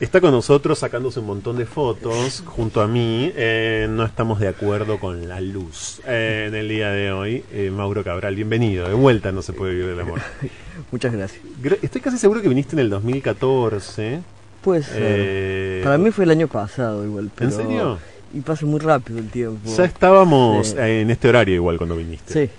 Está con nosotros sacándose un montón de fotos junto a mí. Eh, no estamos de acuerdo con la luz eh, en el día de hoy. Eh, Mauro Cabral, bienvenido. De vuelta no se puede vivir el amor. Muchas gracias. Estoy casi seguro que viniste en el 2014. Pues Para mí fue el año pasado igual. ¿En serio? Y pasa muy rápido el tiempo. Ya estábamos en este horario igual cuando viniste. Sí.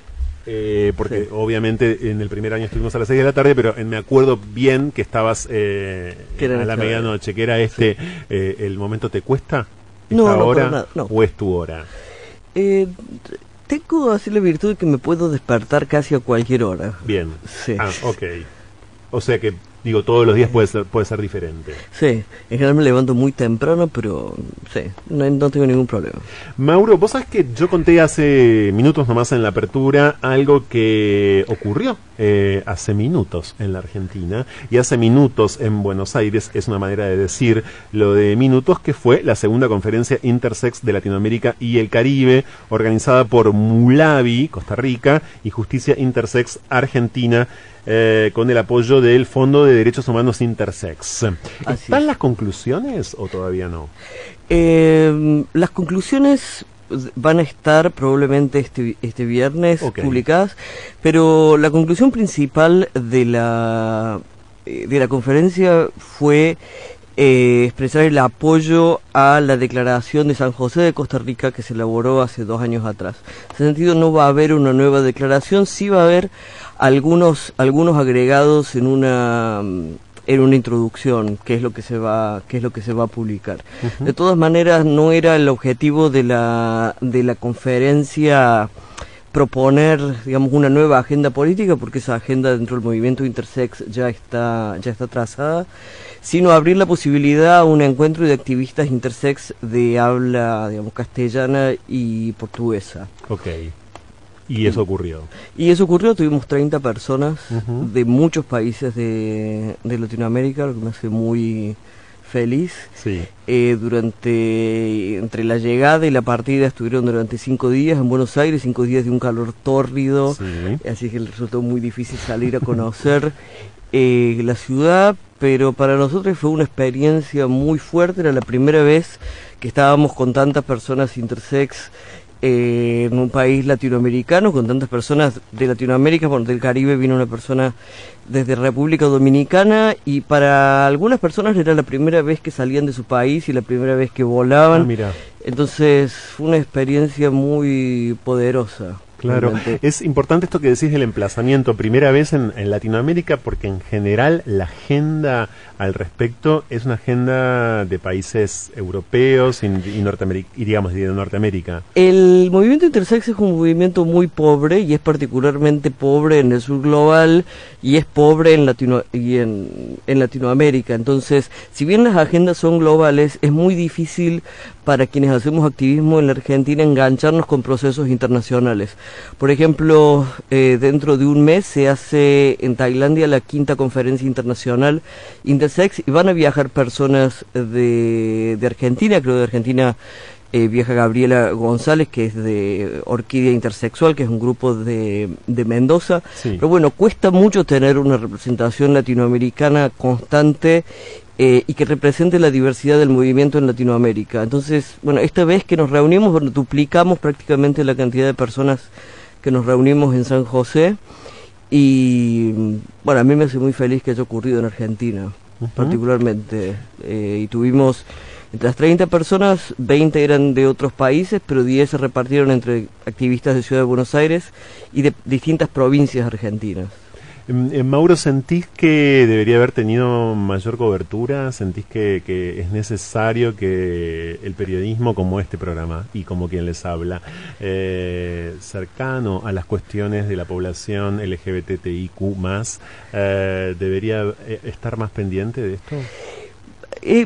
Eh, porque obviamente en el primer año estuvimos a las 6 de la tarde, pero me acuerdo bien que estabas eh, a la medianoche, que era este, eh, ¿el momento te cuesta? No, hora no, ¿O es tu hora? tengo así la virtud de que me puedo despertar casi a cualquier hora. Bien. Sí. Ah, ok. O sea que Digo, todos los días puede ser, puede ser diferente. Sí, en general me levanto muy temprano, pero sí, no, tengo ningún problema. Mauro, vos sabés que yo conté hace minutos nomás en la apertura algo que ocurrió eh, hace minutos en la Argentina y hace minutos en Buenos Aires, es una manera de decir lo de minutos, que fue la segunda conferencia intersex de Latinoamérica y el Caribe, organizada por Mulavi, Costa Rica, y Justicia Intersex Argentina eh, con el apoyo del Fondo de Derechos Humanos Intersex. ¿Están las conclusiones o todavía no? Eh, las conclusiones van a estar probablemente este, este viernes publicadas, pero la conclusión principal de la, eh, de la conferencia fue expresar el apoyo a la declaración de San José de Costa Rica que se elaboró hace dos años atrás. En ese sentido no va a haber una nueva declaración, sí va a haber algunos, algunos agregados en una en una introducción, que es lo que se va, qué es lo que se va a publicar. De todas maneras, no era el objetivo de la, de la conferencia proponer, digamos, una nueva agenda política, porque esa agenda dentro del movimiento intersex ya está, ya está trazada, sino abrir la posibilidad a un encuentro de activistas intersex de habla, digamos, castellana y portuguesa. Okay. Y eso ocurrió. Y eso ocurrió, tuvimos 30 personas de muchos países de, Latinoamérica, lo que me hace muy feliz. Sí. Eh, durante, entre la llegada y la partida estuvieron durante cinco días en Buenos Aires, cinco días de un calor tórrido, así que resultó muy difícil salir a conocer eh, la ciudad, pero para nosotros fue una experiencia muy fuerte, era la primera vez que estábamos con tantas personas intersex eh, en un país latinoamericano con tantas personas de Latinoamérica, bueno, del Caribe vino una persona desde República Dominicana y para algunas personas era la primera vez que salían de su país y la primera vez que volaban. Ah, Entonces fue una experiencia muy poderosa. Claro, es importante esto que decís del emplazamiento, primera vez en, Latinoamérica, porque en general la agenda al respecto es una agenda de países europeos y, y digamos de Norteamérica. El movimiento intersex es un movimiento muy pobre y es particularmente pobre en el sur global y es pobre en, Latino, y en, en Latinoamérica. Entonces, si bien las agendas son globales, es muy difícil para quienes hacemos activismo en la Argentina engancharnos con procesos internacionales. Por ejemplo, eh, dentro de un mes se hace en Tailandia la quinta conferencia internacional Intersex y van a viajar personas de, Argentina, creo de Argentina eh, viaja Gabriela González, que es de Orquídea Intersexual, que es un grupo de, de Mendoza. Pero bueno, cuesta mucho tener una representación latinoamericana constante eh, y que represente la diversidad del movimiento en Latinoamérica. Entonces, bueno, esta vez que nos reunimos, bueno, duplicamos prácticamente la cantidad de personas que nos reunimos en San José y, bueno, a mí me hace muy feliz que haya ocurrido en Argentina, particularmente. Eh, y tuvimos, entre las 30 personas, 20 eran de otros países, pero 10 se repartieron entre activistas de Ciudad de Buenos Aires y de distintas provincias argentinas. Em, em, Mauro, ¿sentís que debería haber tenido mayor cobertura? ¿Sentís que, es necesario que el periodismo como este programa y como quien les habla, eh, cercano a las cuestiones de la población LGBTIQ más, eh, debería eh, estar más pendiente de esto?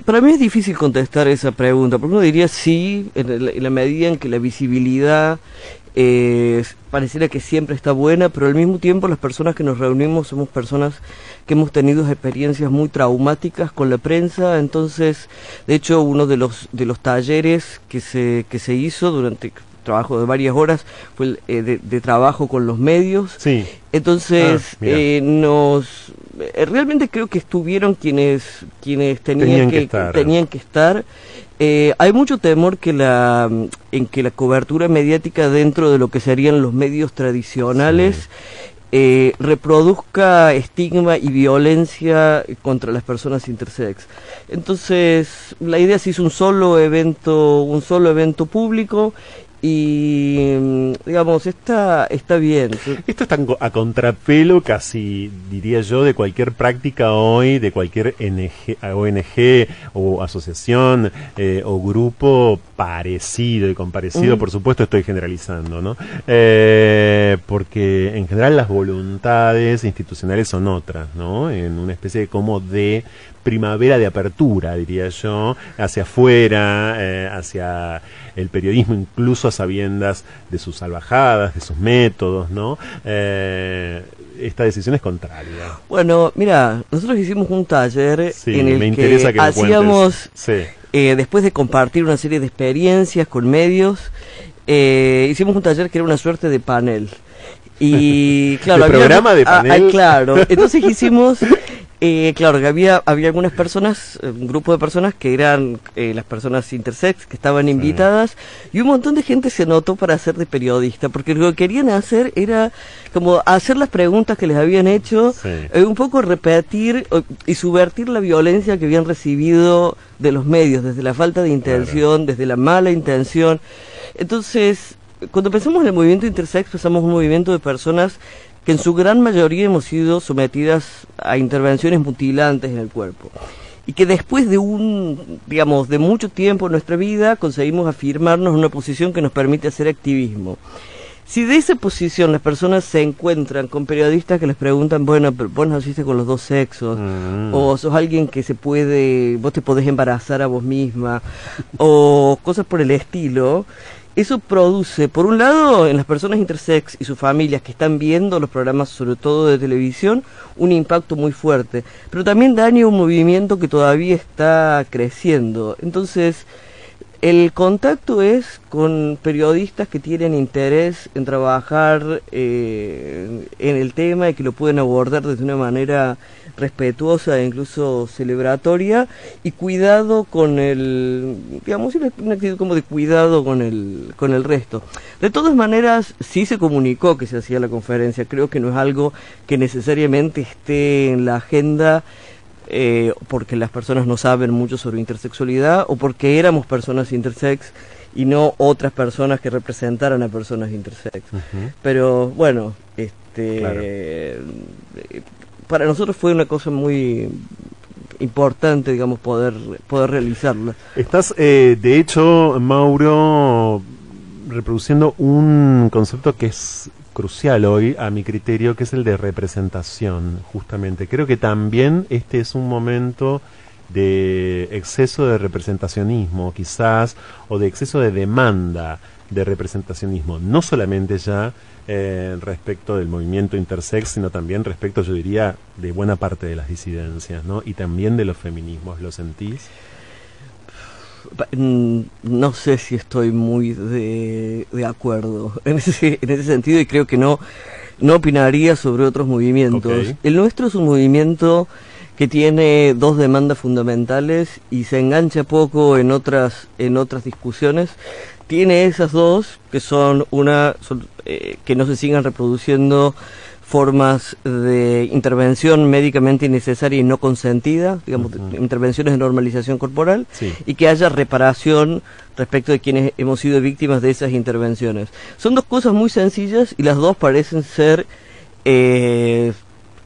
para mí es difícil contestar esa pregunta, porque uno diría sí, en la medida en que la visibilidad eh, pareciera que siempre está buena, pero al mismo tiempo las personas que nos reunimos somos personas que hemos tenido experiencias muy traumáticas con la prensa, entonces, de hecho, uno de los de los talleres que se que se hizo durante trabajo de varias horas, fue eh, de, trabajo con los medios. Sí. Entonces, ah, eh, nos eh, realmente creo que estuvieron quienes quienes tenían, que, tenían que estar. Hay mucho temor que la en que la cobertura mediática dentro de lo que serían los medios tradicionales eh, reproduzca estigma y violencia contra las personas intersex. Entonces, la idea es hizo un solo evento, un solo evento público y mm, digamos está está bien. Esto está a contrapelo casi diría yo de cualquier práctica hoy de cualquier ONG o asociación eh, o grupo parecido y comparecido. Mm. por supuesto estoy generalizando no eh, porque en general las voluntades institucionales son otras no en una especie de como de primavera de apertura, diría yo, hacia afuera, eh, hacia el periodismo, incluso a sabiendas de sus salvajadas, de sus métodos, ¿no? Eh, esta decisión es contraria. Bueno, mira, nosotros hicimos un taller en el que, hacíamos, eh, después de compartir una serie de experiencias con medios, hicimos un taller que era una suerte de panel. Y claro, programa de panel. claro, entonces hicimos eh, claro, que había, había algunas personas, eh, un grupo de personas que eran eh, las personas intersex, que estaban invitadas, y un montón de gente se notó para hacer de periodista, porque lo que querían hacer era como hacer las preguntas que les habían hecho, un poco repetir y subvertir la violencia que habían recibido de los medios, desde la falta de intención, desde la mala intención. Entonces, cuando pensamos en el movimiento intersex, pensamos un movimiento de personas que en su gran mayoría hemos sido sometidas a intervenciones mutilantes en el cuerpo y que después de un, digamos, de mucho tiempo en nuestra vida conseguimos afirmarnos en una posición que nos permite hacer activismo. Si de esa posición las personas se encuentran con periodistas que les preguntan, bueno, pero vos naciste con los dos sexos, mm. o sos alguien que se puede, vos te podés embarazar a vos misma, o cosas por el estilo, eso produce, por un lado, en las personas intersex y sus familias que están viendo los programas, sobre todo de televisión, un impacto muy fuerte, pero también daña un movimiento que todavía está creciendo. Entonces, el contacto es con periodistas que tienen interés en trabajar eh, en el tema y que lo pueden abordar desde una manera respetuosa e incluso celebratoria y cuidado con el, digamos, una actitud como de cuidado con el, con el resto. De todas maneras, sí se comunicó que se hacía la conferencia, creo que no es algo que necesariamente esté en la agenda eh, porque las personas no saben mucho sobre intersexualidad o porque éramos personas intersex y no otras personas que representaran a personas intersex. Pero bueno, este, eh, para nosotros fue una cosa muy importante, digamos, poder, poder realizarla. Estás, eh, de hecho, Mauro, reproduciendo un concepto que es crucial hoy, a mi criterio, que es el de representación, justamente. Creo que también este es un momento de exceso de representacionismo, quizás, o de exceso de demanda de representacionismo, no solamente ya eh, respecto del movimiento intersex, sino también respecto, yo diría, de buena parte de las disidencias, ¿no? Y también de los feminismos, ¿lo sentís? Mm, no sé si estoy muy de, acuerdo en ese, en ese sentido y creo que no, no opinaría sobre otros movimientos. El nuestro es un movimiento que tiene dos demandas fundamentales y se engancha poco en otras, en otras discusiones. Tiene esas dos, que son una, eh, que no se sigan reproduciendo formas de intervención médicamente innecesaria y no consentida, digamos, intervenciones de normalización corporal, y que haya reparación respecto de quienes hemos sido víctimas de esas intervenciones. Son dos cosas muy sencillas y las dos parecen ser eh,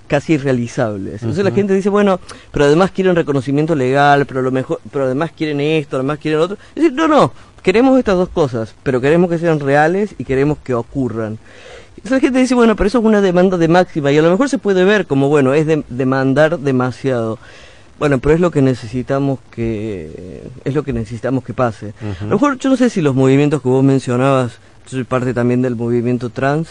casi irrealizables. Entonces la gente dice, bueno, pero además quieren reconocimiento legal, pero lo mejor, pero además quieren esto, además quieren otro. Es decir, no, no, queremos estas dos cosas, pero queremos que sean reales y queremos que ocurran. Entonces la gente dice, bueno, pero eso es una demanda de máxima y a lo mejor se puede ver como, bueno, es de demandar demasiado. Bueno, pero es lo que necesitamos que es lo que necesitamos que pase. A lo mejor yo no sé si los movimientos que vos mencionabas, yo soy parte también del movimiento trans.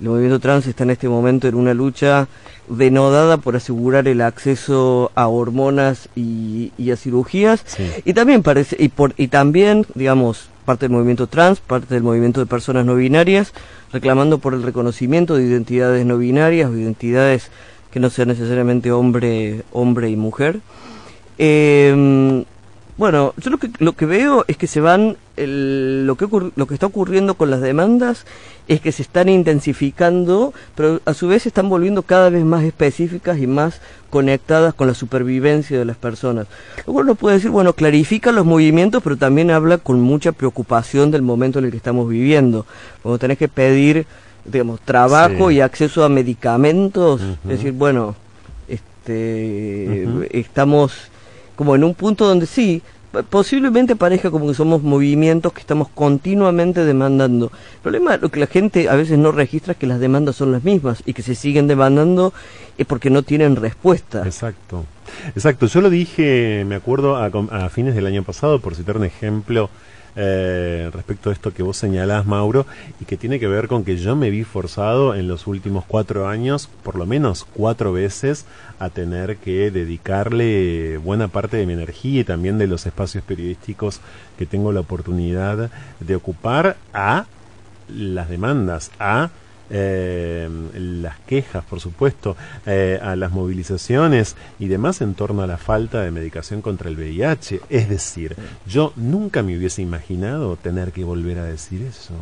El movimiento trans está en este momento en una lucha denodada por asegurar el acceso a hormonas y, a cirugías y también parece y por y también digamos parte del movimiento trans, parte del movimiento de personas no binarias, reclamando por el reconocimiento de identidades no binarias o identidades que no sean necesariamente hombre, hombre y mujer. Eh, bueno, yo lo que, lo que veo es que se van, lo, que lo que está ocurriendo con las demandas es que se están intensificando, pero a su vez se están volviendo cada vez más específicas y más conectadas con la supervivencia de las personas. Luego uno puede decir, bueno, clarifica los movimientos, pero también habla con mucha preocupación del momento en el que estamos viviendo. Cuando tenés que pedir, digamos, trabajo y acceso a medicamentos, es decir, bueno, este, estamos como en un punto donde sí, posiblemente parezca como que somos movimientos que estamos continuamente demandando. El problema, lo que la gente a veces no registra es que las demandas son las mismas y que se siguen demandando es porque no tienen respuesta. Exacto. Exacto. Yo lo dije, me acuerdo, a, a fines del año pasado, por citar un ejemplo eh, respecto a esto que vos señalás, Mauro, y que tiene que ver con que yo me vi forzado en los últimos cuatro años, por lo menos cuatro veces, a tener que dedicarle buena parte de mi energía y también de los espacios periodísticos que tengo la oportunidad de ocupar a las demandas, a eh, las quejas, por supuesto, eh, a las movilizaciones y demás en torno a la falta de medicación contra el VIH. Es decir, yo nunca me hubiese imaginado tener que volver a decir eso.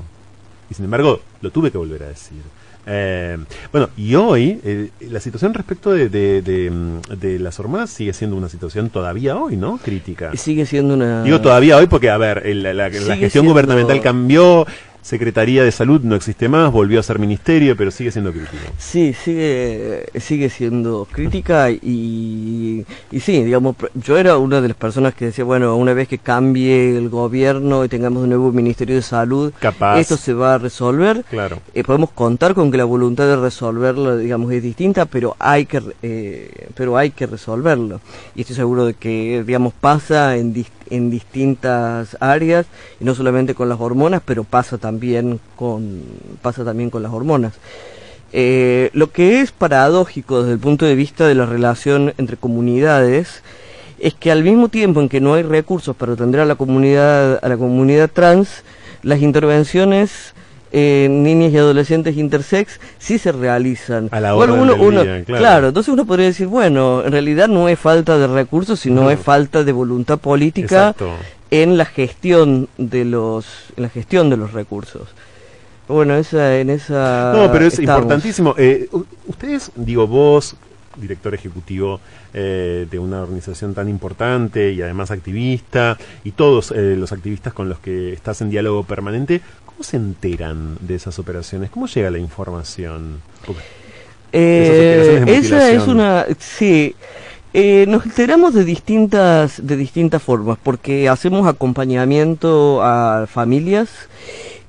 Y sin embargo, lo tuve que volver a decir. Eh, bueno, y hoy eh, la situación respecto de, de, de, las hormonas sigue siendo una situación todavía hoy, ¿no? Crítica. Sigue siendo una... Digo todavía hoy porque, a ver, la, la, gestión gubernamental cambió, Secretaría de Salud no existe más, volvió a ser ministerio, pero sigue siendo crítica. Sí, sigue, sigue siendo crítica y, y sí, digamos, yo era una de las personas que decía, bueno, una vez que cambie el gobierno y tengamos un nuevo Ministerio de Salud, esto se va a resolver. Claro. Eh, podemos contar con que la voluntad de resolverlo, digamos, es distinta, pero hay que, eh, pero hay que resolverlo. Y estoy seguro de que, digamos, pasa en distintos en distintas áreas y no solamente con las hormonas, pero pasa también con pasa también con las hormonas. Eh, lo que es paradójico desde el punto de vista de la relación entre comunidades es que al mismo tiempo en que no hay recursos para atender a la comunidad a la comunidad trans, las intervenciones eh, niñas y adolescentes intersex sí se realizan. A la hora uno, claro. entonces uno podría decir, bueno, en realidad no es falta de recursos, sino es falta de voluntad política en la gestión de los en la gestión de los recursos. Bueno, esa en esa No, pero es importantísimo. Eh, ustedes, digo, vos director ejecutivo eh, de una organización tan importante y además activista, y todos eh, los activistas con los que estás en diálogo permanente, ¿cómo se enteran de esas operaciones? ¿Cómo llega la información? Eh, esa es una... Sí. nos enteramos de distintas de distintas formas porque hacemos acompañamiento a familias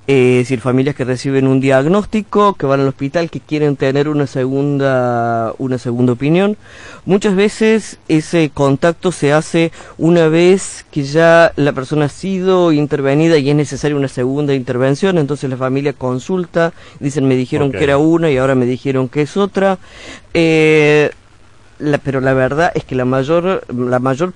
eh, es decir, familias que reciben un diagnóstico, que van al hospital, que quieren tener una segunda, una segunda opinión. Muchas veces ese contacto se hace una vez que ya la persona ha sido intervenida y es necesaria una segunda intervención, entonces la familia consulta, dicen me dijeron que era una y ahora me dijeron que es otra. Eh, pero la verdad es que la mayor, la mayor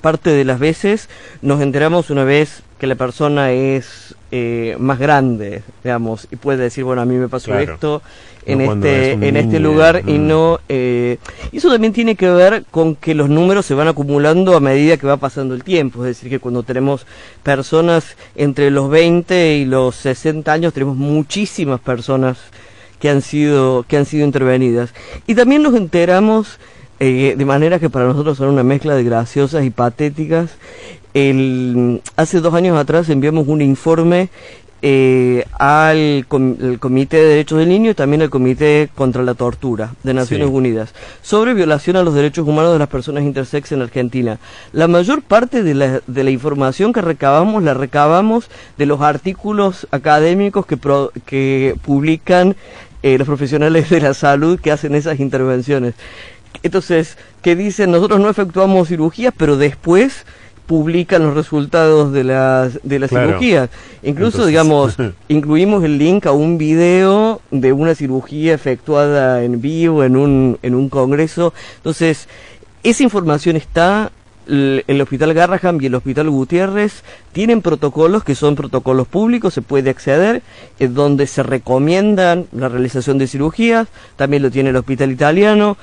parte de las veces nos enteramos una vez que la persona es eh, más grande, digamos, y puede decir, bueno, a mí me pasó esto en este en este lugar y no eh, eso también tiene que ver con que los números se van acumulando a medida que va pasando el tiempo, es decir, que cuando tenemos personas entre los 20 y los 60 años tenemos muchísimas personas que han sido que han sido intervenidas. Y también nos enteramos eh, de manera que para nosotros son una mezcla de graciosas y patéticas. El, hace dos años atrás enviamos un informe eh, al Comité de Derechos del Niño y también al Comité contra la Tortura de Naciones Unidas sobre violación a los derechos humanos de las personas intersex en Argentina. La mayor parte de la, de la información que recabamos la recabamos de los artículos académicos que, que publican eh, los profesionales de la salud que hacen esas intervenciones. Entonces, que dicen, nosotros no efectuamos cirugías, pero después publican los resultados de las, de las cirugías. Incluso, digamos, incluimos el link a un video de una cirugía efectuada en vivo en un, en un congreso. Entonces, esa información está el Hospital Garraham y el Hospital Gutiérrez tienen protocolos que son protocolos públicos, se puede acceder, es donde se recomiendan la realización de cirugías, también lo tiene el Hospital Italiano,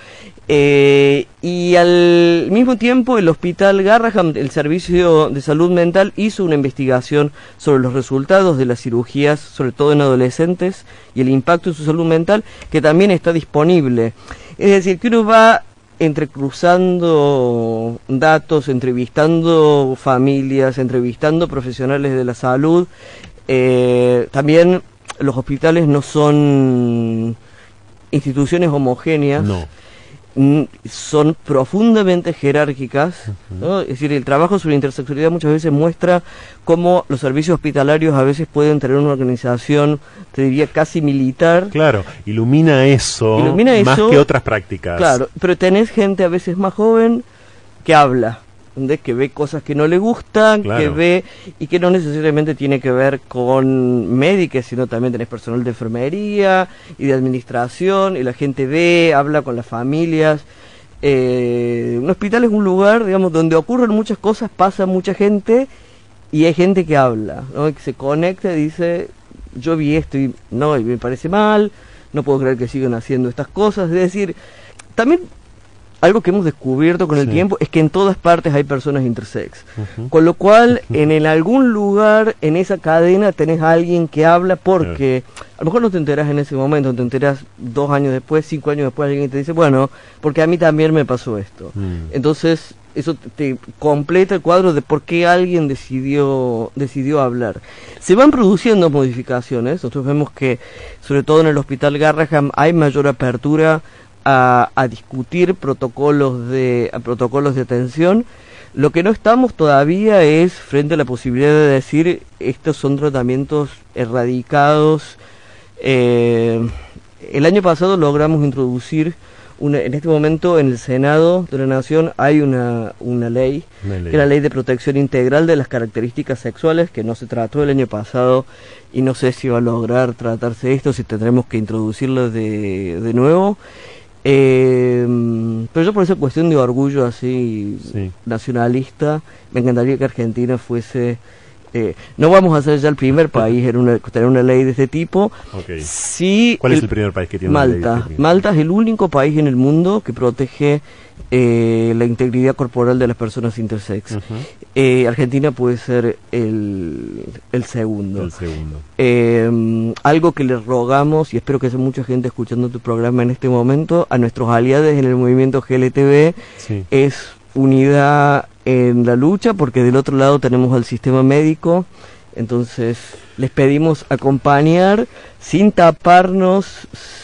eh, y al mismo tiempo el Hospital Garraham, el Servicio de Salud Mental, hizo una investigación sobre los resultados de las cirugías, sobre todo en adolescentes, y el impacto en su salud mental, que también está disponible. Es decir, que uno va entrecruzando datos, entrevistando familias, entrevistando profesionales de la salud. Eh, también los hospitales no son instituciones homogéneas. Son profundamente jerárquicas, es decir, el trabajo sobre intersexualidad muchas veces muestra cómo los servicios hospitalarios a veces pueden tener una organización, te diría, casi militar. Claro, ilumina eso, ilumina más que otras prácticas. Claro, pero tenés gente a veces más joven que habla, que ve cosas que no le gustan, que ve y que no necesariamente tiene que ver con médicos, sino también tenés personal de enfermería y de administración y la gente ve, habla con las familias. Eh, un hospital es un lugar, digamos, donde ocurren muchas cosas, pasa mucha gente y hay gente que habla, ¿no? que se conecta y dice, yo vi esto y no, y me parece mal, no puedo creer que sigan haciendo estas cosas. Es decir, también algo que hemos descubierto con el tiempo es que en todas partes hay personas intersex. Con lo cual, en el, algún lugar en esa cadena tenés a alguien que habla porque a lo mejor no te enteras en ese momento, te enteras dos años después, cinco años después, alguien te dice, bueno, porque a mí también me pasó esto. Mm. Entonces, eso te completa el cuadro de por qué alguien decidió, decidió hablar. Se van produciendo modificaciones, nosotros vemos que, sobre todo en el Hospital Garraham, hay mayor apertura a, discutir protocolos de, protocolos de atención. Lo que no estamos todavía es frente a la posibilidad de decir estos son tratamientos erradicados. Eh, el año pasado logramos introducir una, en este momento en el Senado de la Nación hay una, una ley, que es la ley de protección integral de las características sexuales, que no se trató el año pasado y no sé si va a lograr tratarse esto, si tendremos que introducirlo de, de nuevo. Eh, pero yo por esa cuestión de orgullo así nacionalista, me encantaría que Argentina fuese... Eh, no vamos a ser ya el primer país en una, tener una ley de este tipo. Sí, ¿Cuál es el primer país que tiene Malta. una ley de este Malta es el único país en el mundo que protege eh, la integridad corporal de las personas intersex. Eh, Argentina puede ser el, el segundo. Algo que le rogamos, y espero que haya mucha gente escuchando tu programa en este momento, a nuestros aliados en el movimiento GLTV, es unidad en la lucha, porque del otro lado tenemos al sistema médico. Entonces, les pedimos acompañar sin taparnos,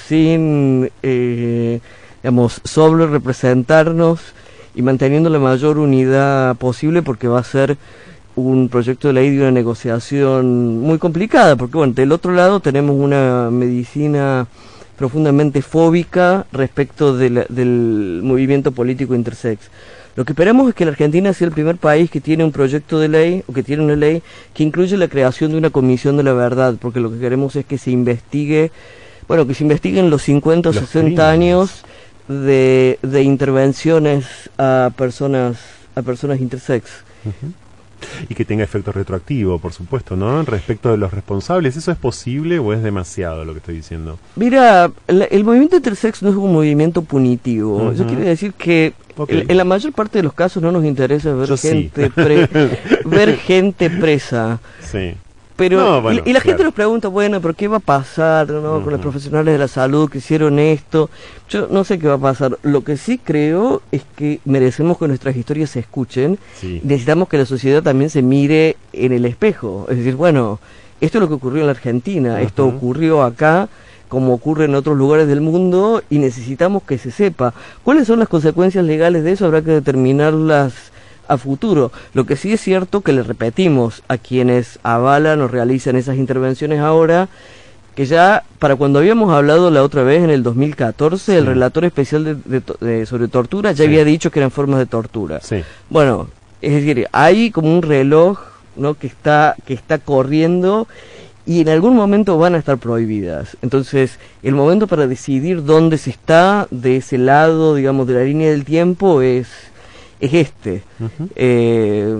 sin eh, digamos, sobre representarnos y manteniendo la mayor unidad posible porque va a ser un proyecto de ley de una negociación muy complicada, porque bueno, del otro lado tenemos una medicina profundamente fóbica respecto del movimiento político intersex. Lo que esperamos es que la Argentina sea el primer país que tiene un proyecto de ley o que tiene una ley que incluye la creación de una comisión de la verdad, porque lo que queremos es que se investigue, bueno, que se investiguen los 50 o 60 años de, de intervenciones a personas a personas intersex. Y que tenga efecto retroactivo, por supuesto, ¿no? Respecto de los responsables, ¿eso es posible o es demasiado lo que estoy diciendo? Mira, el movimiento intersex no es un movimiento punitivo. Eso quiere decir que en, la mayor parte de los casos no nos interesa ver, gente, ver gente presa. Sí. Pero, y, la gente nos pregunta, bueno, pero ¿qué va a pasar ¿no? con los profesionales de la salud que hicieron esto? Yo no sé qué va a pasar. Lo que sí creo es que merecemos que nuestras historias se escuchen. Necesitamos que la sociedad también se mire en el espejo. Es decir, bueno, esto es lo que ocurrió en la Argentina, esto ocurrió acá como ocurre en otros lugares del mundo y necesitamos que se sepa. ¿Cuáles son las consecuencias legales de eso? Habrá que determinarlas a futuro. Lo que sí es cierto que le repetimos a quienes avalan o realizan esas intervenciones ahora, que ya para cuando habíamos hablado la otra vez en el 2014, el relator especial de, sobre tortura ya había dicho que eran formas de tortura. Bueno, es decir, hay como un reloj ¿no? que, está, que está corriendo y en algún momento van a estar prohibidas. Entonces, el momento para decidir dónde se está de ese lado, digamos, de la línea del tiempo es es este. Ujú. Eh,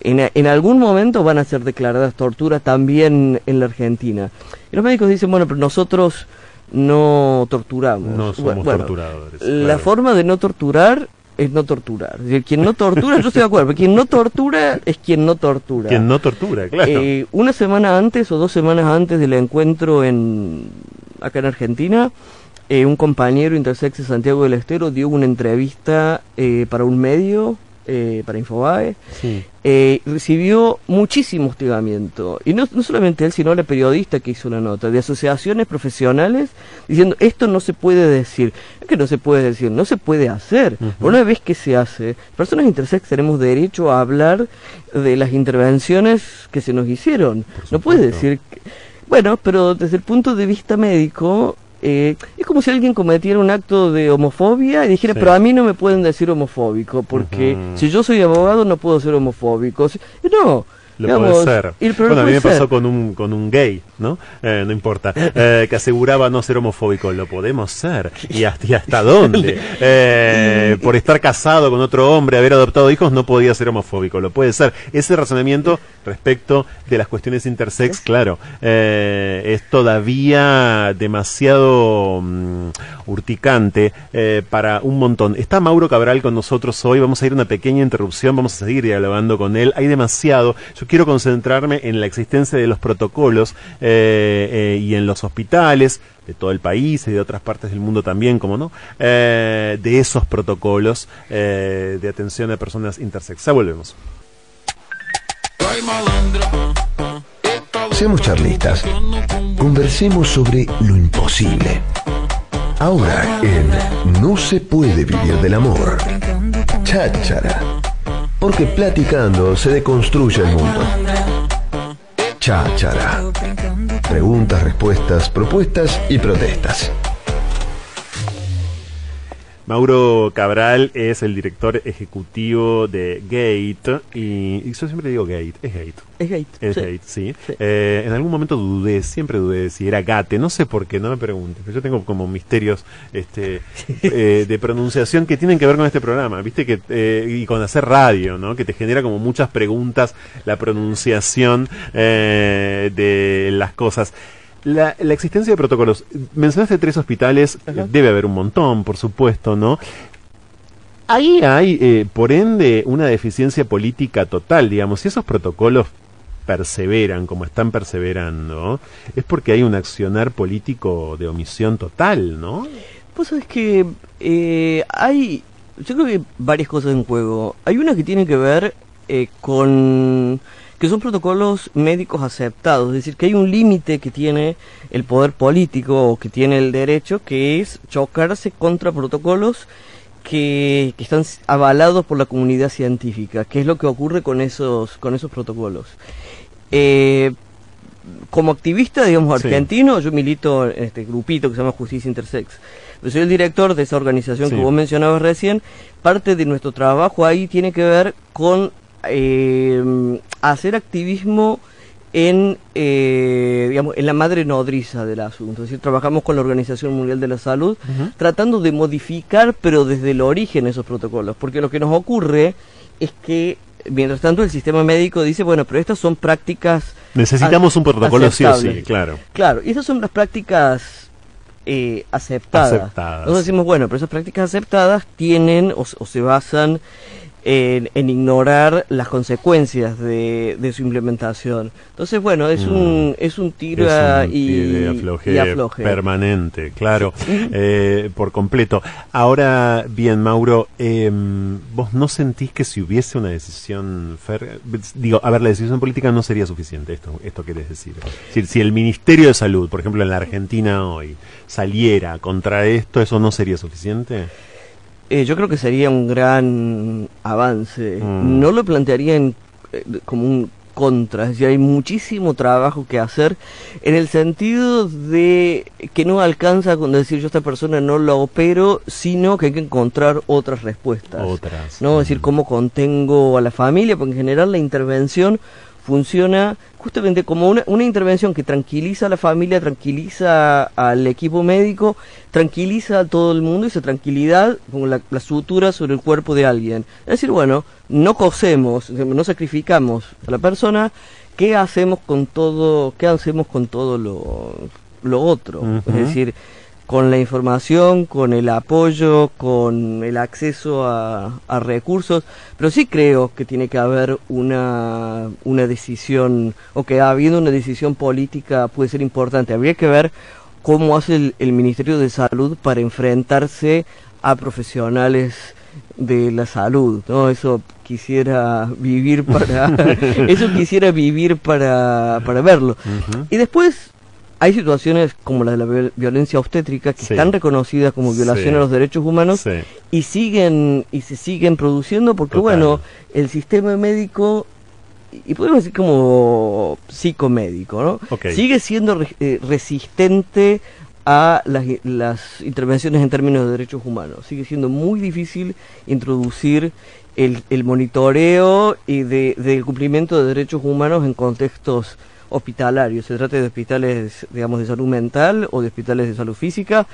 en, en algún momento van a ser declaradas torturas también en la Argentina. Y los médicos dicen, bueno, pero nosotros no torturamos. No somos Bueno, torturadores. La claro. forma de no torturar es no torturar. Es decir, quien no tortura, yo estoy de acuerdo, pero quien no tortura es quien no tortura. Quien no tortura, claro. Eh, una semana antes o dos semanas antes del encuentro en acá en Argentina, eh, un compañero intersex de Santiago del Estero dio una entrevista eh, para un medio, eh, para Infobae, Sí. eh, recibió muchísimo hostigamiento. Y no, no solamente él, sino la periodista que hizo la nota, de asociaciones profesionales, diciendo, esto no se puede decir. Es que no se puede decir, no se puede hacer. Una vez que se hace, personas intersex tenemos derecho a hablar de las intervenciones que se nos hicieron. No puede decir... que- bueno, pero desde el punto de vista médico... eh, es como si alguien cometiera un acto de homofobia y dijera, Sí. pero a mí no me pueden decir homofóbico, porque si yo soy abogado no puedo ser homofóbico. No, Lo digamos, puede ser. bueno, a mí me pasó ser. con un, con un gay, ¿no? Eh, no importa. Eh, que aseguraba no ser homofóbico. Lo podemos ser. ¿Y hasta, y hasta dónde? Eh, por estar casado con otro hombre, haber adoptado hijos, no podía ser homofóbico. Lo puede ser. Ese razonamiento respecto de las cuestiones intersex, claro, es todavía demasiado mm, urticante para un montón. Está Mauro Cabral con nosotros hoy. Vamos a ir a una pequeña interrupción. Vamos a seguir dialogando con él. Hay demasiado. Yo quiero concentrarme en la existencia de los protocolos eh, eh, y en los hospitales de todo el país y de otras partes del mundo también, como no, eh, de esos protocolos de atención a personas intersex. Volvemos. Seamos charlistas. Conversemos sobre lo imposible. Ahora en No se puede vivir del amor. Cháchara. Porque platicando se deconstruye el mundo. Cháchara. Preguntas, respuestas, propuestas y protestas. Mauro Cabral es el director ejecutivo de Gate y, y yo siempre digo Gate, es Gate. Es gay. Es sí. Gate, sí. Sí. Eh, en algún momento dudé, siempre dudé si era Gate, no sé por qué, no me preguntes. pero Yo tengo como misterios este, eh, de pronunciación que tienen que ver con este programa, viste que eh, y con hacer radio, ¿no? Que te genera como muchas preguntas la pronunciación eh, de las cosas. La, la existencia de protocolos. Mencionaste tres hospitales, Ajá. debe haber un montón, por supuesto, ¿no? Ahí hay, eh, por ende, una deficiencia política total, digamos. Si esos protocolos perseveran como están perseverando, es porque hay un accionar político de omisión total, ¿no? Pues es que eh, hay, yo creo que hay varias cosas en juego. Hay una que tiene que ver eh, con que son protocolos médicos aceptados, es decir, que hay un límite que tiene el poder político o que tiene el derecho, que es chocarse contra protocolos que, que están avalados por la comunidad científica, que es lo que ocurre con esos, con esos protocolos. Eh, como activista, digamos, Sí. argentino, yo milito en este grupito que se llama Justicia Intersex. Yo soy el director de esa organización Sí. que vos mencionabas recién. Parte de nuestro trabajo ahí tiene que ver con eh, hacer activismo en, eh, digamos, en la madre nodriza del asunto. Es decir, trabajamos con la Organización Mundial de la Salud tratando de modificar, pero desde el origen, esos protocolos. Porque lo que nos ocurre es que, mientras tanto, el sistema médico dice, bueno, pero estas son prácticas... Necesitamos un protocolo sí o sí, claro. Claro, y esas son las prácticas eh, aceptadas. Aceptadas. Nosotros decimos, bueno, pero esas prácticas aceptadas tienen o se basan en, en ignorar las consecuencias de, de su implementación. Entonces, bueno, es Mm. un es un Es tira un y, afloje y afloje. permanente, claro, eh, por completo. Ahora, bien, Mauro, eh, vos no sentís que si hubiese una decisión, fer- digo, a ver, la decisión política no sería suficiente, esto, esto querés decir. Es decir, si el Ministerio de Salud, por ejemplo, en la Argentina hoy, saliera contra esto, ¿eso no sería suficiente? Eh, yo creo que sería un gran avance. Mm. No lo plantearía en, eh, como un contra, es decir, hay muchísimo trabajo que hacer en el sentido de que no alcanza con decir yo esta persona no la opero, sino que hay que encontrar otras respuestas. Otras. ¿no? Es decir, Mm. cómo contengo a la familia, porque en general la intervención funciona justamente como una, una intervención que tranquiliza a la familia, tranquiliza al equipo médico, tranquiliza a todo el mundo y esa tranquilidad como la, la sutura sobre el cuerpo de alguien. Es decir, bueno, no cosemos, no sacrificamos a la persona, ¿qué hacemos con todo, qué hacemos con todo lo, lo otro? Es decir, con la información, con el apoyo, con el acceso a, a recursos, pero sí creo que tiene que haber una, una decisión, o que habiendo una decisión política puede ser importante. Habría que ver cómo hace el, el Ministerio de Salud para enfrentarse a profesionales de la salud, ¿no? Eso quisiera vivir para, eso quisiera vivir para, para verlo. Y después hay situaciones como la de la viol- violencia obstétrica que Sí. están reconocidas como violación Sí. a los derechos humanos Sí. y siguen y se siguen produciendo porque Total. bueno, el sistema médico y podemos decir como psicomédico, ¿no? Sigue siendo re- eh, resistente a las, las intervenciones en términos de derechos humanos. Sigue siendo muy difícil introducir el, el monitoreo y de, del cumplimiento de derechos humanos en contextos hospitalarios. Se trata de hospitales, digamos, de salud mental o de hospitales de salud física.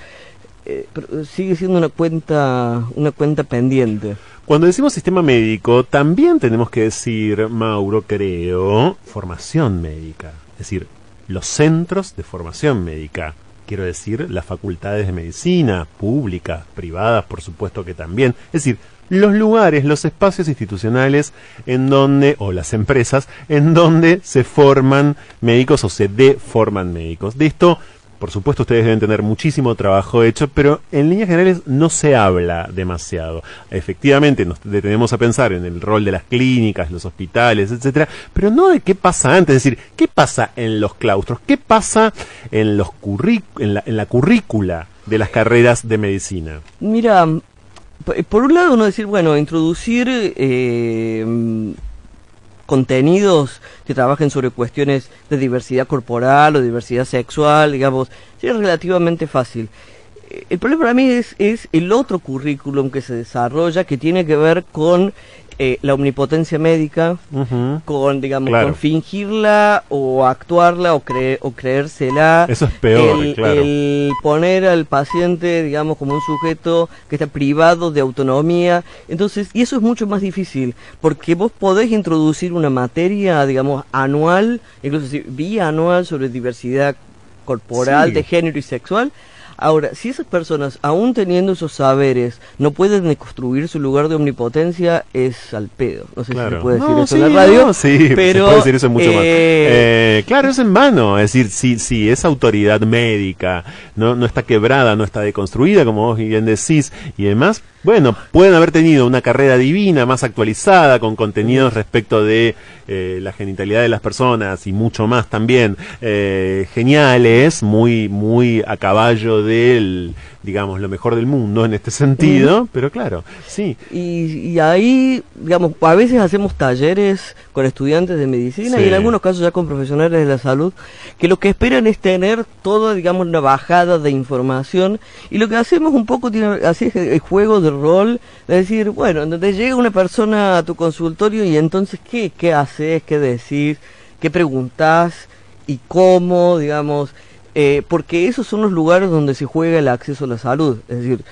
eh, pero sigue siendo una cuenta, una cuenta pendiente. Cuando decimos sistema médico, también tenemos que decir, Mauro, creo, formación médica. Es decir, los centros de formación médica. Quiero decir, las facultades de medicina, públicas, privadas, por supuesto que también. Es decir, los lugares, los espacios institucionales en donde, o las empresas, en donde se forman médicos o se deforman médicos. De esto, por supuesto, ustedes deben tener muchísimo trabajo hecho, pero en líneas generales no se habla demasiado. Efectivamente, nos detenemos a pensar en el rol de las clínicas, los hospitales, etcétera, pero no de qué pasa antes, es decir, qué pasa en los claustros, qué pasa en los en la, en la currícula de las carreras de medicina. Mira, por un lado uno decir, bueno, introducir eh, contenidos que trabajen sobre cuestiones de diversidad corporal o diversidad sexual, digamos, es relativamente fácil. Eh, El problema para mí es, es el otro currículum que se desarrolla que tiene que ver con eh, la omnipotencia médica, con digamos Claro. con fingirla o actuarla o, cre- o creérsela Eso es peor, el, claro. el poner al paciente digamos como un sujeto que está privado de autonomía entonces y eso es mucho más difícil porque vos podés introducir una materia digamos anual incluso si- bianual sobre diversidad corporal Sí. de género y sexual Ahora, si esas personas, aún teniendo esos saberes, no pueden deconstruir su lugar de omnipotencia, es al pedo. No sé si se puede decir No, eso sí, en la radio. no, sí, pero, se puede decir eso mucho más. eh, Eh, claro, es en vano. Es decir, si, si esa autoridad médica no, no está quebrada, no está deconstruida, como vos bien decís, y demás, bueno, pueden haber tenido una carrera divina, más actualizada, con contenidos respecto de eh, la genitalidad de las personas y mucho más también, eh, geniales, muy, muy a caballo del, digamos, lo mejor del mundo en este sentido, pero claro, sí. Y, y ahí, digamos, a veces hacemos talleres con estudiantes de medicina Sí. y en algunos casos ya con profesionales de la salud, que lo que esperan es tener toda, digamos, una bajada de información y lo que hacemos un poco tiene así es el juego de rol, de decir, bueno, en donde llega una persona a tu consultorio y entonces, ¿qué, qué haces? ¿Qué decís? ¿Qué preguntás? ¿Y cómo? Digamos, eh, porque esos son los lugares donde se juega el acceso a la salud. Es decir,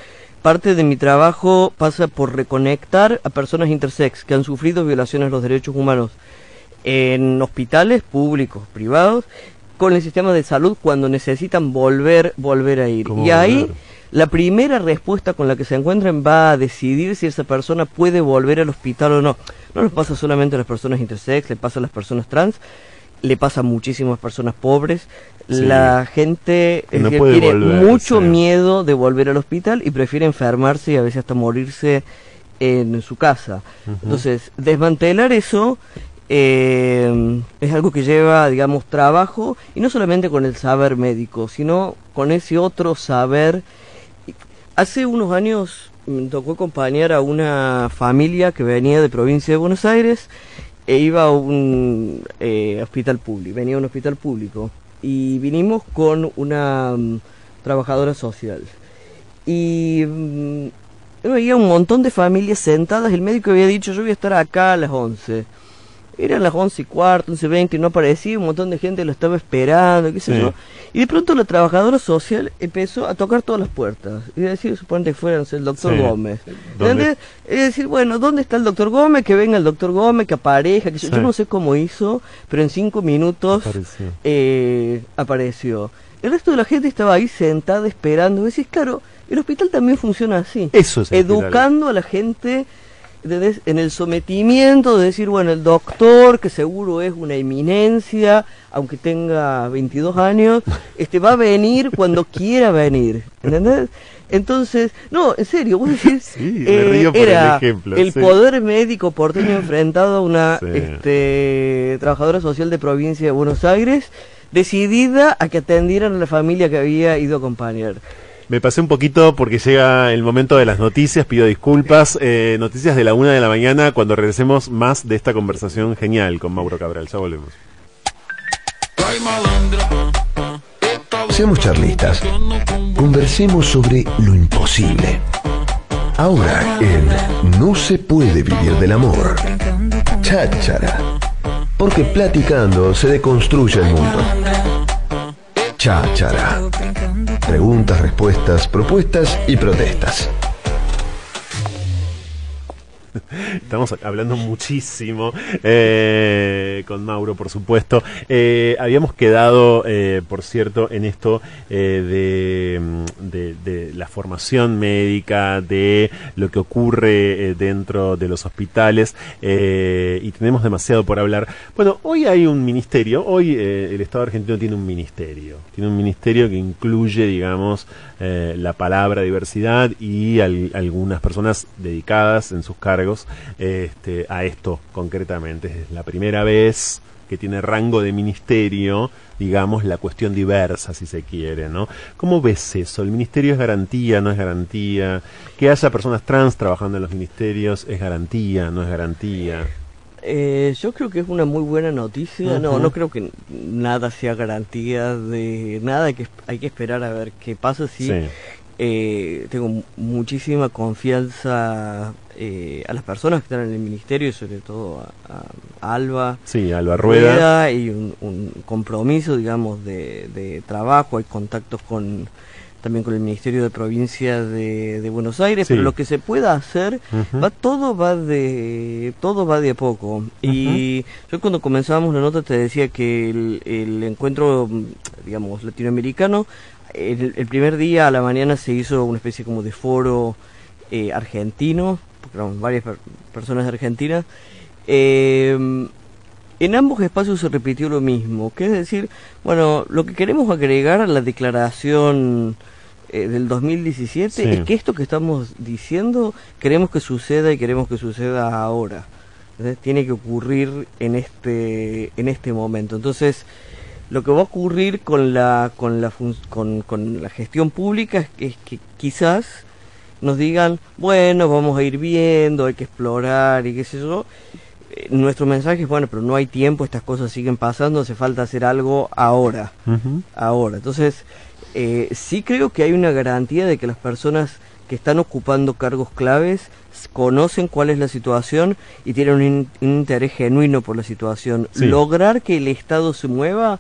parte de mi trabajo pasa por reconectar a personas intersex que han sufrido violaciones a los derechos humanos en hospitales públicos, privados, con el sistema de salud cuando necesitan volver, volver a ir. ¿Cómo Y ahí volver? la primera respuesta con la que se encuentran va a decidir si esa persona puede volver al hospital o no. No les pasa solamente a las personas intersex, le pasa a las personas trans, le pasa a muchísimas personas pobres. Sí. La gente No decir, tiene volver, mucho sí. miedo de volver al hospital y prefiere enfermarse y a veces hasta morirse en su casa. Entonces, desmantelar eso eh, es algo que lleva, digamos, trabajo, y no solamente con el saber médico, sino con ese otro saber. Hace unos años me tocó acompañar a una familia que venía de provincia de Buenos Aires e iba a un eh, hospital público, venía a un hospital público, y vinimos con una mm, trabajadora social. Y yo veía un montón de familias sentadas, el médico había dicho yo voy a estar acá a las 11. Eran las once y cuarto, once veinte, no aparecía, un montón de gente lo estaba esperando, qué sé Sí. yo. Y de pronto la trabajadora social empezó a tocar todas las puertas. Y decir, suponete que fuera no sé, el doctor Sí. Gómez. ¿Dónde? Es decir, bueno, ¿dónde está el doctor Gómez? Que venga el doctor Gómez, que aparezca, que yo, Sí. yo no sé cómo hizo, pero en cinco minutos Apareció. eh, apareció. El resto de la gente estaba ahí sentada esperando. Y decís, claro, el hospital también funciona así. Eso es hospital. Educando a la gente ¿entendés? en el sometimiento de decir, bueno, el doctor, que seguro es una eminencia, aunque tenga 22 años, este va a venir cuando quiera venir. ¿Entendés? Entonces, no, en serio, vos decís, Sí, el era ejemplo, el sí. poder médico porteño enfrentado a una Sí. este, trabajadora social de provincia de Buenos Aires, decidida a que atendieran a la familia que había ido a acompañar. Me pasé un poquito porque llega el momento de las noticias, pido disculpas. Eh, noticias de la una de la mañana cuando regresemos más de esta conversación genial con Mauro Cabral. Ya volvemos. Seamos charlistas. Conversemos sobre lo imposible. Ahora en No se puede vivir del amor. Cháchara. Porque platicando se deconstruye el mundo. Cháchara. Preguntas, respuestas, propuestas y protestas. Estamos hablando muchísimo eh, con Mauro, por supuesto. Eh, habíamos quedado, eh, por cierto, en esto eh, de, de- la formación médica, de lo que ocurre dentro de los hospitales, y tenemos demasiado por hablar. Bueno, hoy hay un ministerio, hoy el Estado argentino tiene un ministerio, tiene un ministerio que incluye, digamos, la palabra diversidad y al- algunas personas dedicadas en sus cargos este, a esto concretamente. Es la primera vez que tiene rango de ministerio, digamos, la cuestión diversa, si se quiere, ¿no? ¿Cómo ves eso? ¿El ministerio es garantía, no es garantía? Que haya personas trans trabajando en los ministerios es garantía, no es garantía. Eh, yo creo que es una muy buena noticia. No, no creo que nada sea garantía de nada. Que hay que esperar a ver qué pasa. Sí, Sí. eh, tengo mu- muchísima confianza eh, a las personas que están en el ministerio y sobre todo a, Alba. Sí, Alba Rueda. Rueda y un, un compromiso, digamos, de, de trabajo. Hay contactos con también con el Ministerio de Provincia de, de Buenos Aires, Sí. pero lo que se pueda hacer va todo va de todo va de a poco. Y yo cuando comenzábamos la nota te decía que el, el encuentro, digamos, latinoamericano, el, el primer día a la mañana se hizo una especie como de foro eh, argentino, porque eran varias per- personas de Argentina. Eh, en ambos espacios se repitió lo mismo, que es decir, bueno, lo que queremos agregar a la declaración eh, del 2017 Sí. es que esto que estamos diciendo queremos que suceda y queremos que suceda ahora. Entonces, tiene que ocurrir en este en este momento. Entonces, lo que va a ocurrir con la con la con, con la gestión pública es que, es que quizás nos digan, bueno, vamos a ir viendo, hay que explorar y qué sé yo. Eh, Nuestro mensaje es, bueno, pero no hay tiempo, estas cosas siguen pasando, hace falta hacer algo ahora, ahora. Entonces, eh, sí creo que hay una garantía de que las personas que están ocupando cargos claves conocen cuál es la situación y tienen un, in- un interés genuino por la situación. Sí. Lograr que el Estado se mueva,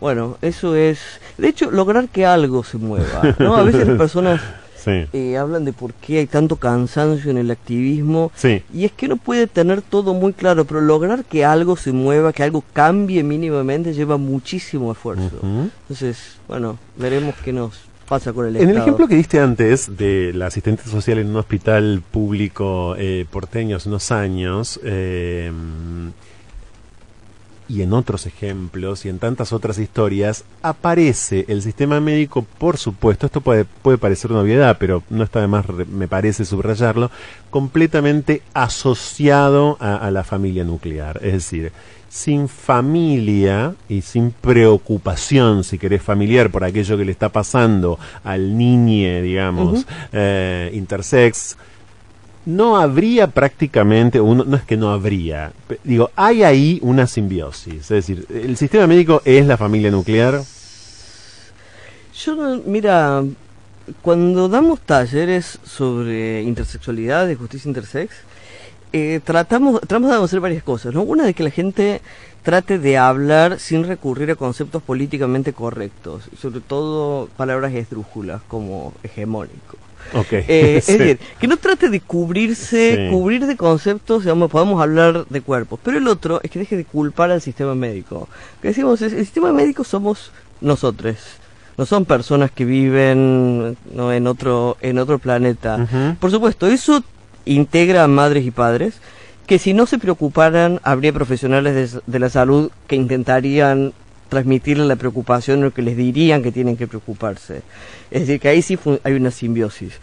bueno, eso es... De hecho, lograr que algo se mueva, ¿no? A veces las personas Sí. eh, hablan de por qué hay tanto cansancio en el activismo. Sí. Y es que uno puede tener todo muy claro, pero lograr que algo se mueva, que algo cambie mínimamente, lleva muchísimo esfuerzo. Ujú. Entonces, bueno, veremos qué nos pasa con el En el Estado. ejemplo que diste antes de la asistente social en un hospital público eh, porteño hace unos años, eh, y en otros ejemplos y en tantas otras historias, aparece el sistema médico, por supuesto, esto puede, puede parecer una obviedad, pero no está de más, me parece subrayarlo, completamente asociado a, a la familia nuclear. Es decir, sin familia y sin preocupación, si querés, familiar por aquello que le está pasando al niñe, digamos, eh, intersex, no habría prácticamente, uno, no es que no habría, digo, hay ahí una simbiosis. Es decir, el sistema médico es la familia nuclear. Yo, mira, cuando damos talleres sobre intersexualidad, de justicia intersex, eh, tratamos, tratamos de hacer varias cosas, ¿no? Una de que la gente trate de hablar sin recurrir a conceptos políticamente correctos, sobre todo palabras esdrújulas como hegemónico. Okay. Eh, Es decir, que no trate de cubrirse, Sí. cubrir de conceptos, digamos, podemos hablar de cuerpos, pero el otro es que deje de culpar al sistema médico. Que decimos, es- el sistema médico somos nosotros, no son personas que viven ¿no? en otro en otro planeta. Por supuesto, eso integra a madres y padres que si no se preocuparan habría profesionales de, de la salud que intentarían transmitirle la preocupación o que les dirían que tienen que preocuparse. Es decir, que ahí sí hay una simbiosis.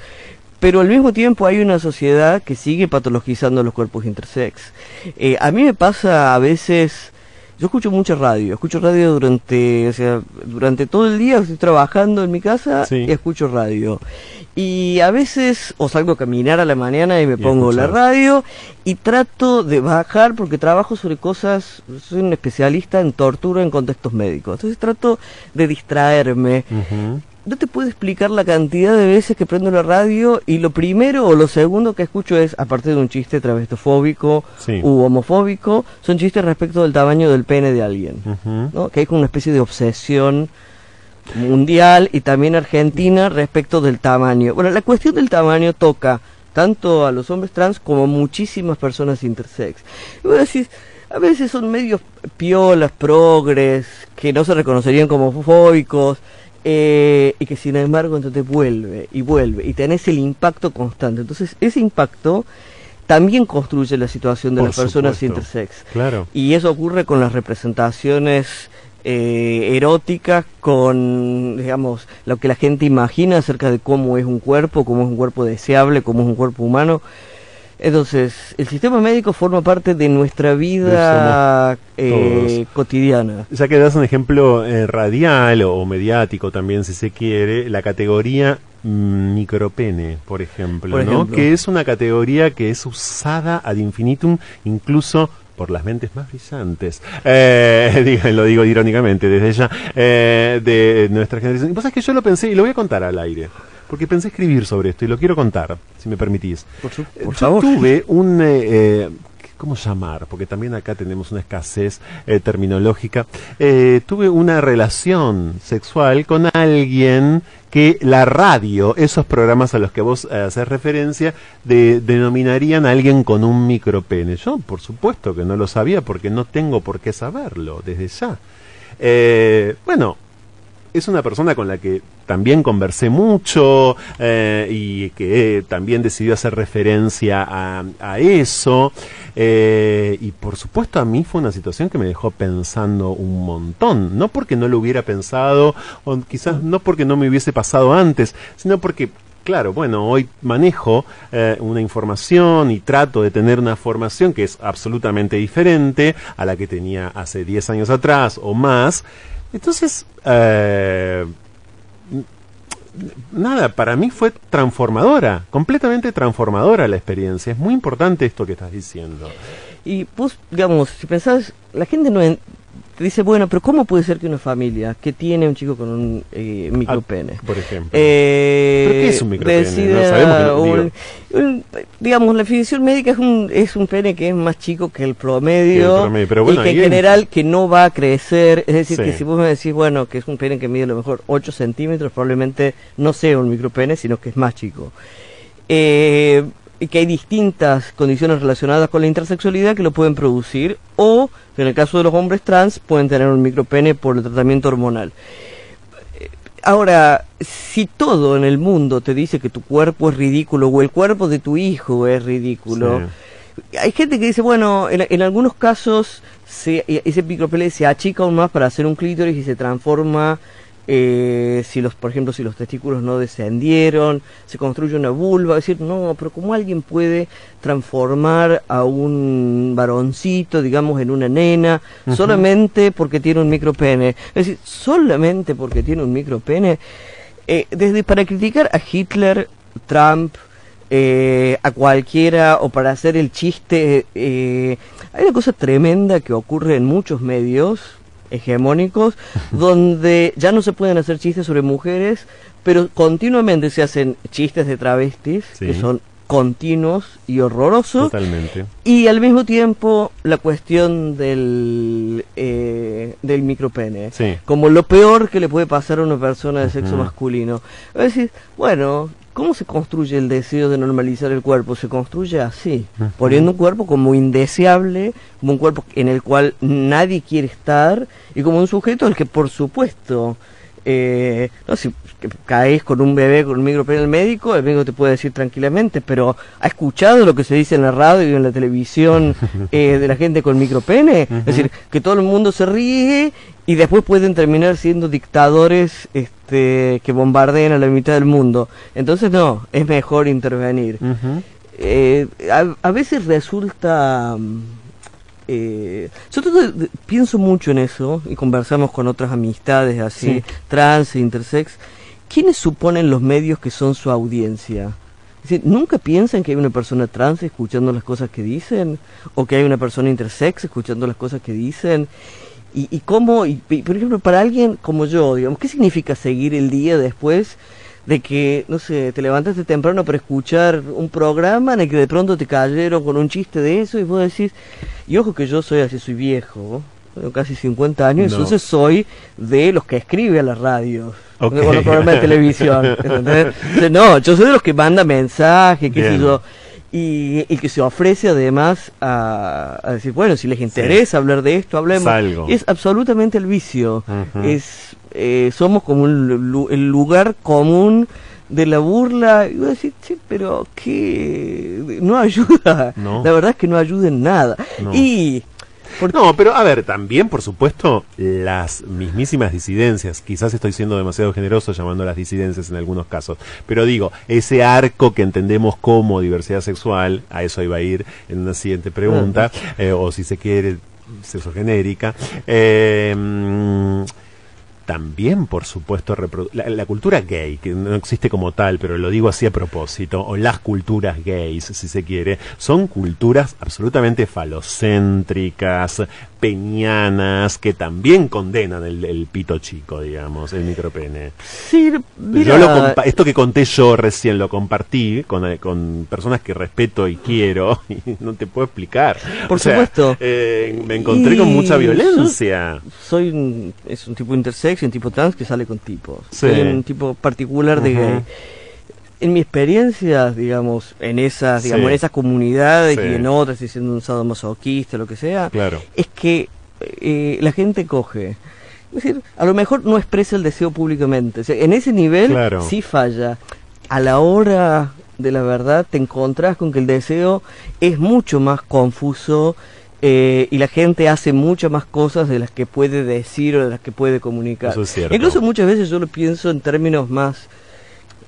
Pero al mismo tiempo hay una sociedad que sigue patologizando los cuerpos intersex. Eh, a mí me pasa a veces, yo escucho mucha radio, escucho radio durante, o sea, durante todo el día, estoy trabajando en mi casa Sí. y escucho radio. Y a veces o salgo a caminar a la mañana y me Y pongo la radio y trato de bajar porque trabajo sobre cosas, soy un especialista en tortura en contextos médicos. Entonces trato de distraerme. No te puedo explicar la cantidad de veces que prendo la radio y lo primero o lo segundo que escucho es, aparte de un chiste travestofóbico Sí. u homofóbico, son chistes respecto del tamaño del pene de alguien. ¿no? Que hay como una especie de obsesión mundial y también argentina respecto del tamaño. Bueno, la cuestión del tamaño toca tanto a los hombres trans como a muchísimas personas intersex. Y vos decís, a veces son medios piolas, progres, que no se reconocerían como homofóbicos, eh, y que sin embargo entonces vuelve y vuelve, y tenés el impacto constante. Entonces, ese impacto también construye la situación de Por las personas intersex. Claro. Y eso ocurre con las representaciones eh, eróticas, con, digamos, lo que la gente imagina acerca de cómo es un cuerpo, cómo es un cuerpo deseable, cómo es un cuerpo humano. Entonces, el sistema médico forma parte de nuestra vida eh, cotidiana. Ya que das un ejemplo eh, radial o, o mediático también, si se quiere, la categoría micropene, por ejemplo, Por ¿no? Que es una categoría que es usada ad infinitum, incluso por las mentes más brillantes, eh, lo digo irónicamente desde ya, eh, de nuestra generación. Y vos sabés que yo lo pensé y lo voy a contar al aire, porque pensé escribir sobre esto y lo quiero contar, si me permitís. Por, su- Eh, por Yo favor. tuve un... eh, eh, ¿Cómo llamar? Porque también acá tenemos una escasez eh, terminológica. Eh, tuve una relación sexual con alguien que la radio, esos programas a los que vos haces referencia, de- denominarían a alguien con un micropene. Yo, por supuesto que no lo sabía porque no tengo por qué saberlo desde ya. Bueno, es una persona con la que también conversé mucho eh, y que también decidió hacer referencia a, a eso. eh, y por supuesto a mí fue una situación que me dejó pensando un montón. No porque no lo hubiera pensado, o quizás no porque no me hubiese pasado antes, sino porque... Claro, bueno, hoy manejo eh, una información y trato de tener una formación que es absolutamente diferente a la que tenía hace 10 años atrás o más. Entonces, eh, nada, para mí fue transformadora, completamente transformadora la experiencia. Es muy importante esto que estás diciendo. Y vos, digamos, si pensás, la gente no te dice, bueno, pero ¿cómo puede ser que una familia que tiene un chico con un eh, micropene? Ah, por ejemplo. Eh, ¿Pero qué es un micropene? decida No sabemos que no- un- un- digamos, la definición médica es un, es un pene que es más chico que el promedio, Que el promedio, pero bueno, y que en general que no va a crecer. Es decir, Sí. que si vos me decís, bueno, que es un pene que mide a lo mejor 8 centímetros, probablemente no sea un micropene, sino que es más chico. Eh, que hay distintas condiciones relacionadas con la intersexualidad que lo pueden producir, o en el caso de los hombres trans pueden tener un micropene por el tratamiento hormonal. Ahora, si todo en el mundo te dice que tu cuerpo es ridículo o el cuerpo de tu hijo es ridículo, hay gente que dice, bueno, en, en algunos casos se, ese micropene se achica aún más para hacer un clítoris y se transforma, eh, si los, por ejemplo, si los testículos no descendieron, se construye una vulva, es decir, no, pero ¿cómo alguien puede transformar a un varoncito, digamos, en una nena, solamente porque tiene un micropene? Es decir, solamente porque tiene un micropene, eh, desde para criticar a Hitler, Trump, eh, a cualquiera o para hacer el chiste. eh, hay una cosa tremenda que ocurre en muchos medios hegemónicos donde ya no se pueden hacer chistes sobre mujeres, pero continuamente se hacen chistes de travestis Sí. que son continuos y horrorosos. Totalmente. Y al mismo tiempo la cuestión del, eh, del micropene. Sí. Como lo peor que le puede pasar a una persona de sexo masculino. Es decir, bueno, ¿cómo se construye el deseo de normalizar el cuerpo? Se construye así, poniendo un cuerpo como indeseable, como un cuerpo en el cual nadie quiere estar y como un sujeto al que por supuesto... Eh, no sé, que caes con un bebé con un micropene en el médico, el médico te puede decir tranquilamente, pero ¿ha escuchado lo que se dice en la radio y en la televisión eh, de la gente con micropene? Es decir, que todo el mundo se ríe y después pueden terminar siendo dictadores este, que bombardeen a la mitad del mundo. Entonces no, es mejor intervenir. Eh, a, a veces resulta... mm, eh, yo trato de- de- pienso mucho en eso y conversamos con otras amistades así, Sí. trans e intersex. ¿Quiénes suponen los medios que son su audiencia? Es decir, ¿nunca piensan que hay una persona trans escuchando las cosas que dicen? ¿O que hay una persona intersex escuchando las cosas que dicen? ¿Y, y cómo, y, y, por ejemplo, para alguien como yo, digamos, qué significa seguir el día después de que, no sé, te levantaste temprano para escuchar un programa en el que de pronto te cayeron con un chiste de eso y vos decís, y ojo que yo soy así, soy viejo, tengo casi 50 años, No. entonces soy de los que escribe a la radio. Ok. Con los programas de televisión. ¿entendés? No, yo soy de los que manda mensajes, qué sé yo. Y, y que se ofrece además a, a decir, bueno, si les interesa hablar de esto, hablemos. Salgo. Es absolutamente el vicio. Es eh, Somos como un el lugar común de la burla. Y vos decís, che, pero que no ayuda. No. La verdad es que no ayuda en nada. No. Y... por- No, pero a ver, también, por supuesto, las mismísimas disidencias. Quizás estoy siendo demasiado generoso llamando a las disidencias en algunos casos. Pero digo, ese arco que entendemos como diversidad sexual, a eso iba a ir en una siguiente pregunta, eh, o si se quiere, sexo genérica. eh, también, por supuesto, la, la cultura gay, que no existe como tal, pero lo digo así a propósito, o las culturas gays, si se quiere, son culturas absolutamente falocéntricas, peñanas, que también condenan el, el pito chico, digamos, el micropene. Sí, mira, Yo lo esto que conté yo recién lo compartí con, con personas que respeto y quiero, y no te puedo explicar. Por O sea, supuesto. eh, me encontré con mucha violencia. soy un, es un tipo intersex y un tipo trans que sale con tipos. Sí. Soy un tipo particular de gay. En mi experiencia, digamos, en esas, digamos, Sí. en esas comunidades Sí. y en otras, estoy siendo un sadomasoquista, lo que sea, Claro. es que eh, la gente coge. Es decir, a lo mejor no expresa el deseo públicamente. O sea, en ese nivel Claro. sí falla. A la hora de la verdad te encontrás con que el deseo es mucho más confuso eh, y la gente hace muchas más cosas de las que puede decir o de las que puede comunicar. Eso es cierto. Incluso muchas veces yo lo pienso en términos más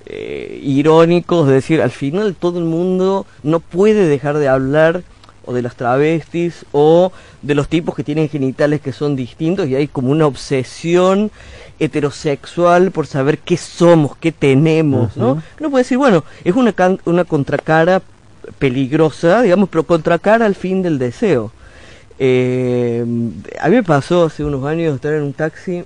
eh, irónicos, de decir, al final todo el mundo no puede dejar de hablar o de las travestis o de los tipos que tienen genitales que son distintos y hay como una obsesión heterosexual por saber qué somos, qué tenemos, ¿no? Ujú. Uno puede decir, bueno, es una, can- una contracara peligrosa, digamos, pero contracara al fin del deseo. Eh, a mí me pasó hace unos años estar en un taxi,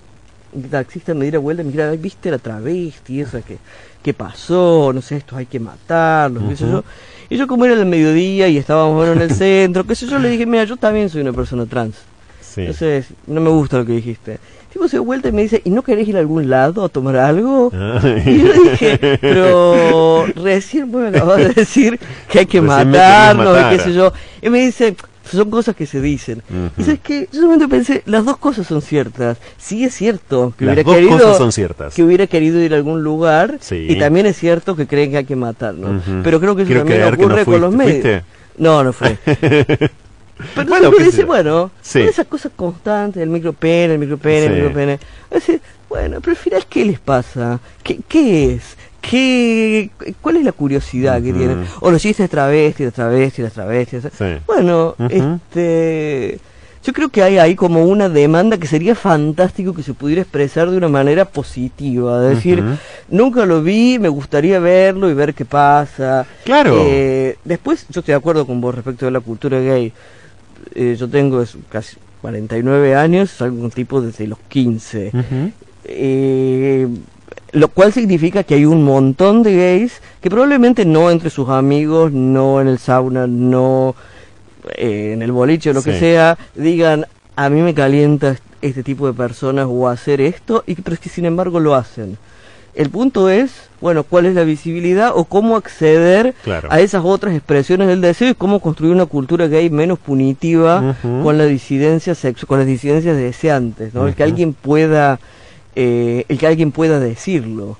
un taxista me diera vuelta y me dijera, "Ay, ¿viste la travesti esa que, que pasó? No sé, estos hay que matarlos, qué sé yo. Y yo como era el mediodía y estábamos bueno, en el centro, qué sé yo, le dije, mira, yo también soy una persona trans. Sí. Entonces, no me gusta lo que dijiste. Tipo se dio vuelta y me dice, ¿y no querés ir a algún lado a tomar algo? Ay. Y yo dije, pero recién me acabas de decir que hay que Recién matarnos y qué sé yo. Y me dice, son cosas que se dicen. Y sabes que yo solamente pensé, las dos cosas son ciertas. Sí es cierto que Las hubiera dos querido cosas son ciertas. que hubiera querido ir a algún lugar Sí. y también es cierto que creen que hay que matarnos. Pero creo que eso Quiero también no ocurre con los medios. ¿Fuiste? No, no fue. Pero Bueno, sé dice, bueno, Sí. esas cosas constantes, el micropene, el micropene, el Sí. micropene. A veces, bueno, pero al final, ¿qué les pasa? ¿Qué, qué es? ¿Qué, ¿Cuál es la curiosidad que tienen? O los chistes travestis, travestis, travestis. Sí. Bueno, Ujú. este... Yo creo que hay ahí como una demanda que sería fantástico que se pudiera expresar de una manera positiva. Es decir, nunca lo vi, me gustaría verlo y ver qué pasa. Claro. Eh, después, yo estoy de acuerdo con vos respecto de la cultura gay. Eh, yo tengo casi 49 años, soy un tipo desde los 15. Ujú. Eh, Lo cual significa que hay un montón de gays que probablemente no entre sus amigos, no en el sauna, no eh, en el boliche o lo que sea, digan, a mí me calienta este tipo de personas o hacer esto, y pero es que sin embargo lo hacen. El punto es, bueno, cuál es la visibilidad o cómo acceder Claro. a esas otras expresiones del deseo y cómo construir una cultura gay menos punitiva con la disidencia sexual, con las disidencias deseantes, ¿no? El que alguien pueda, eh, el que alguien pueda decirlo,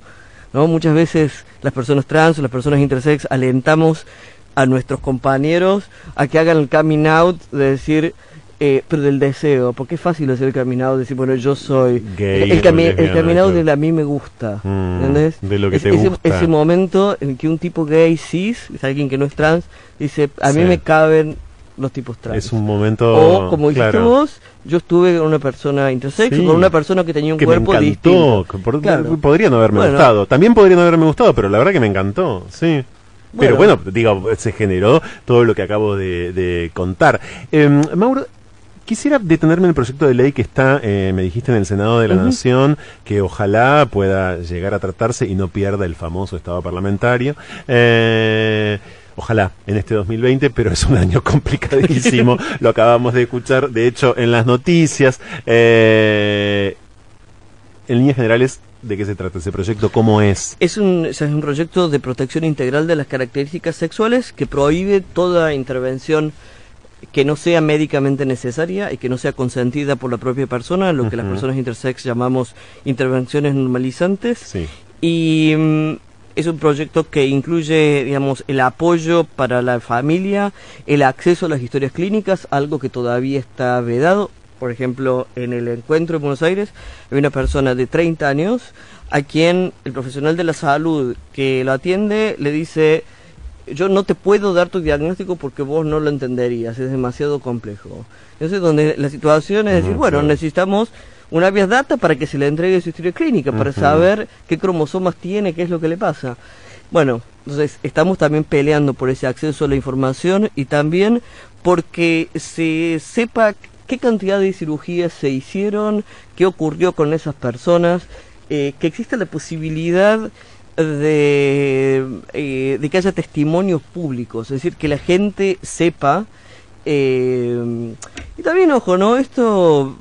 ¿no? Muchas veces las personas trans o las personas intersex alentamos a nuestros compañeros a que hagan el coming out de decir eh, pero del deseo, porque es fácil hacer el coming out, decir, bueno, yo soy Gay el, cami- el lesbiana, coming out claro. del a mí me gusta, Mm, ¿entendés? de lo que Es- te ese, gusta. ese momento en que un tipo gay cis, es alguien que no es trans, dice, a mí Sí. me caben los tipos trans. Es un momento. o como dijiste claro, vos, yo estuve con una persona intersex, Sí. con una persona que tenía un que me cuerpo encantó. distinto. Claro. Podría no haberme Bueno. gustado. También podría no haberme gustado, pero la verdad que me encantó. Sí. Pero Bueno. digo, se generó todo lo que acabo de, de contar. Em, Mauro, quisiera detenerme en el proyecto de ley que está, eh, me dijiste, en el Senado de la. Nación, que ojalá pueda llegar a tratarse y no pierda el famoso estado parlamentario. Eh, Ojalá en este 2020, pero es un año complicadísimo. Lo acabamos de escuchar, de hecho, en las noticias. Eh, en líneas generales, ¿de qué se trata ese proyecto? ¿Cómo es? Es un, es un proyecto de protección integral de las características sexuales que prohíbe toda intervención que no sea médicamente necesaria y que no sea consentida por la propia persona, lo que las personas intersex llamamos intervenciones normalizantes. Sí. Y mm, es un proyecto que incluye, digamos, el apoyo para la familia, el acceso a las historias clínicas, algo que todavía está vedado. Por ejemplo, en el encuentro en Buenos Aires hay una persona de 30 años a quien el profesional de la salud que lo atiende le dice, yo no te puedo dar tu diagnóstico porque vos no lo entenderías, es demasiado complejo. Entonces, donde la situación es decir, bueno, necesitamos una vía data para que se le entregue su historia clínica, para saber qué cromosomas tiene, qué es lo que le pasa. Bueno, entonces estamos también peleando por ese acceso a la información y también porque se sepa qué cantidad de cirugías se hicieron, qué ocurrió con esas personas, eh, que exista la posibilidad de, eh, de que haya testimonios públicos, es decir, que la gente sepa. eh, y también, ojo, ¿no? Esto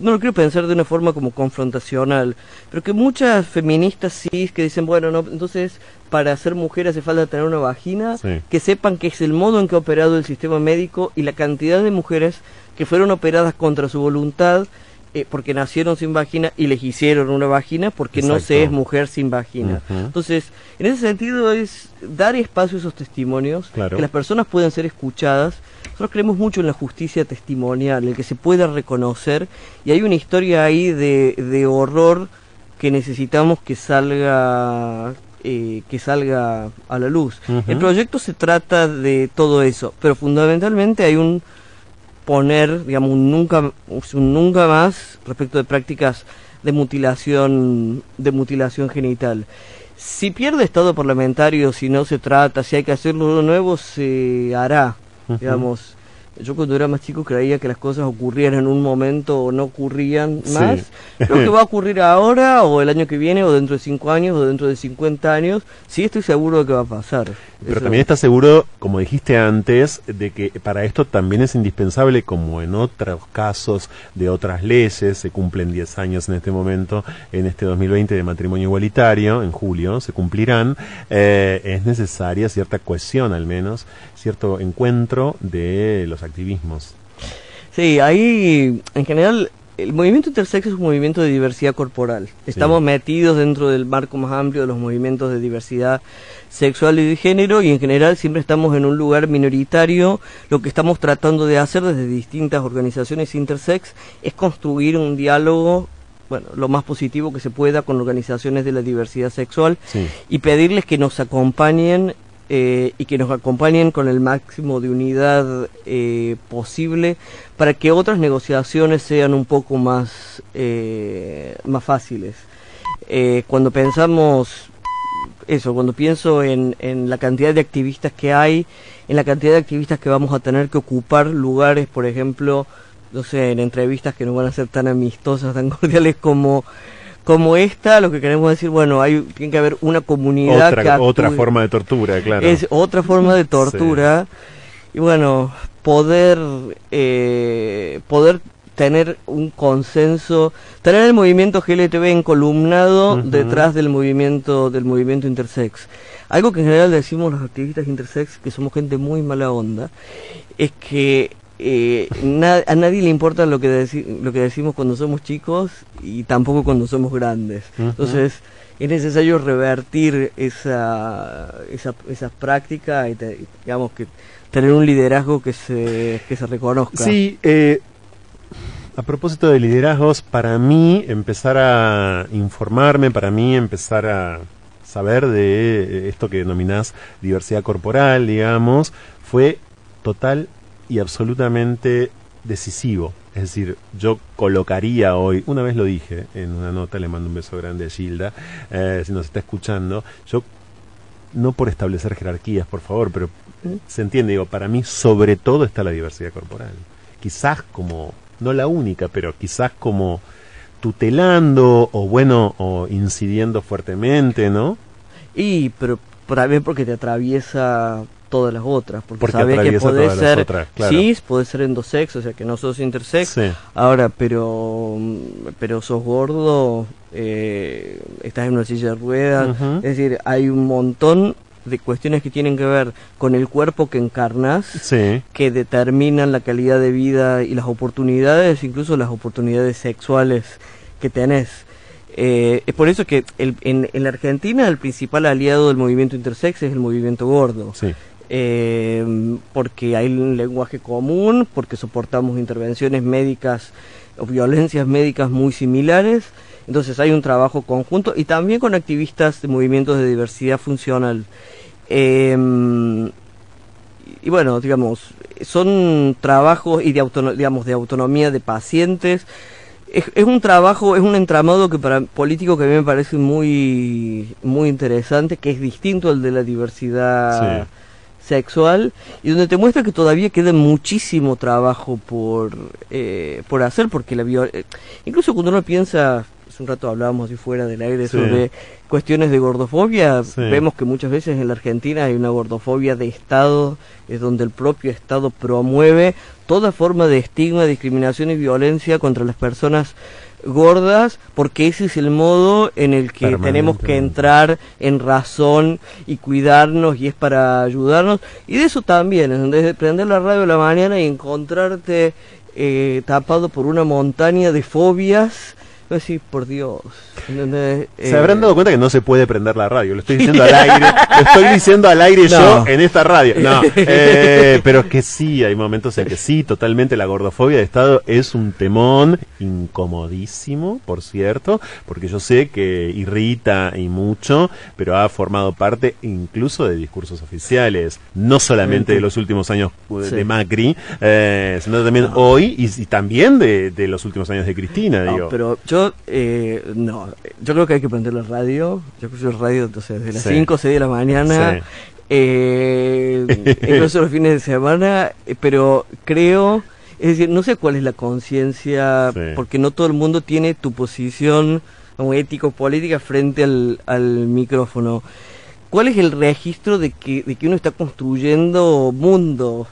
no lo quiero pensar de una forma como confrontacional, pero que muchas feministas sí que dicen, bueno, no, entonces para ser mujer hace falta tener una vagina, Sí. que sepan que es el modo en que ha operado el sistema médico y la cantidad de mujeres que fueron operadas contra su voluntad eh, porque nacieron sin vagina y les hicieron una vagina porque no se Exacto. es mujer sin vagina. Ujú. Entonces, en ese sentido es dar espacio a esos testimonios, Claro. que las personas puedan ser escuchadas. Nosotros creemos mucho en la justicia testimonial, el que se pueda reconocer, y hay una historia ahí de, de horror que necesitamos que salga eh, que salga a la luz. Ujú. El proyecto se trata de todo eso, pero fundamentalmente hay un poner, digamos, un nunca, un nunca más respecto de prácticas de mutilación, de mutilación genital. Si pierde estado parlamentario, si no se trata, si hay que hacerlo de nuevo, se hará. Digamos, yo cuando era más chico creía que las cosas ocurrían en un momento o no ocurrían Sí. más. Creo que va a ocurrir ahora, o el año que viene, o dentro de 5 años, o dentro de 50 años. Sí estoy seguro de que va a pasar. Pero Eso- también estás seguro, como dijiste antes, de que para esto también es indispensable, como en otros casos de otras leyes, se cumplen 10 años en este momento, en este 2020 de matrimonio igualitario, en julio se cumplirán, eh, es necesaria cierta cohesión al menos, cierto encuentro de los activismos. Sí, ahí en general el movimiento intersex es un movimiento de diversidad corporal. Estamos metidos dentro del marco más amplio de los movimientos de diversidad sexual y de género y en general siempre estamos en un lugar minoritario. Lo que estamos tratando de hacer desde distintas organizaciones intersex es construir un diálogo bueno, lo más positivo que se pueda con organizaciones de la diversidad sexual Sí. y pedirles que nos acompañen eh, y que nos acompañen con el máximo de unidad eh, posible para que otras negociaciones sean un poco más, eh, más fáciles. Eh, cuando pensamos eso, cuando pienso en, en la cantidad de activistas que hay, en la cantidad de activistas que vamos a tener que ocupar lugares, por ejemplo, no sé, en entrevistas que no van a ser tan amistosas, tan cordiales como como esta, lo que queremos decir, bueno, hay tiene que haber una comunidad que Otra, actúe. otra forma de tortura, claro. Es otra forma de tortura. Y bueno, poder, eh, poder tener un consenso, tener el movimiento GLTB encolumnado detrás del movimiento, del movimiento intersex. Algo que en general decimos los activistas intersex, que somos gente muy mala onda, es que eh, na- a nadie le importa lo que, deci- lo que decimos cuando somos chicos y tampoco cuando somos grandes. Entonces, es necesario revertir esa, esa, esa práctica y te- digamos que tener un liderazgo que se, que se reconozca. Sí, eh, a propósito de liderazgos, para mí empezar a informarme, para mí empezar a saber de esto que denominás diversidad corporal, digamos, fue total y absolutamente decisivo. Es decir, yo colocaría hoy, una vez lo dije en una nota, le mando un beso grande a Gilda, eh, si nos está escuchando, yo no por establecer jerarquías, por favor, pero se entiende, digo, para mí sobre todo está la diversidad corporal. Quizás como, no la única, pero quizás como tutelando o bueno, o incidiendo fuertemente, ¿no? Y, pero también porque te atraviesa todas las otras. Porque, Porque sabes que podés ser otras, claro. cis, podés ser endosex, o sea que no sos intersex. Sí. Ahora, pero, pero sos gordo, eh, estás en una silla de ruedas. Es decir, hay un montón de cuestiones que tienen que ver con el cuerpo que encarnas. Sí. que determinan la calidad de vida y las oportunidades, incluso las oportunidades sexuales que tenés. Eh, es por eso que el- en, en la Argentina el principal aliado del movimiento intersex es el movimiento gordo. Sí. Eh, porque hay un lenguaje común, porque soportamos intervenciones médicas o violencias médicas muy similares. Entonces hay un trabajo conjunto y también con activistas de movimientos de diversidad funcional. Eh, y bueno, digamos, son trabajos y de autono- digamos de autonomía de pacientes. Es, un trabajo, es un entramado que para político que a mí me parece muy muy interesante, que es distinto al de la diversidad. Sexual y donde te muestra que todavía queda muchísimo trabajo por eh, por hacer porque la viol- eh, incluso cuando uno piensa hace un rato hablábamos de fuera del aire Sí. sobre cuestiones de gordofobia Sí. vemos que muchas veces en la Argentina hay una gordofobia de Estado es donde el propio Estado promueve toda forma de estigma discriminación y violencia contra las personas gordas porque ese es el modo en el que tenemos que entrar en razón y cuidarnos y es para ayudarnos. Y de eso también es donde de prender la radio a la mañana y encontrarte eh, tapado por una montaña de fobias decir por Dios. Se Eh, habrán dado cuenta que no se puede prender la radio. Lo estoy diciendo al aire. Lo estoy diciendo al aire yo en esta radio. No, eh, pero que sí, hay momentos en que sí, totalmente la gordofobia de Estado es un temón incomodísimo, por cierto, porque yo sé que irrita y mucho, pero ha formado parte incluso de discursos oficiales, no solamente de los últimos años de, Sí. Macri, eh, sino también hoy y, y también de, de los últimos años de Cristina, digo. pero yo no, no, yo creo que hay que prender la radio. Yo escucho radio entonces desde las Sí. 5 o 6 de la mañana, Sí. eh, incluso los fines de semana, eh, pero creo, es decir, no sé cuál es la conciencia, Sí. porque no todo el mundo tiene tu posición ético-política frente al, al micrófono. ¿Cuál es el registro de que, de que uno está construyendo mundo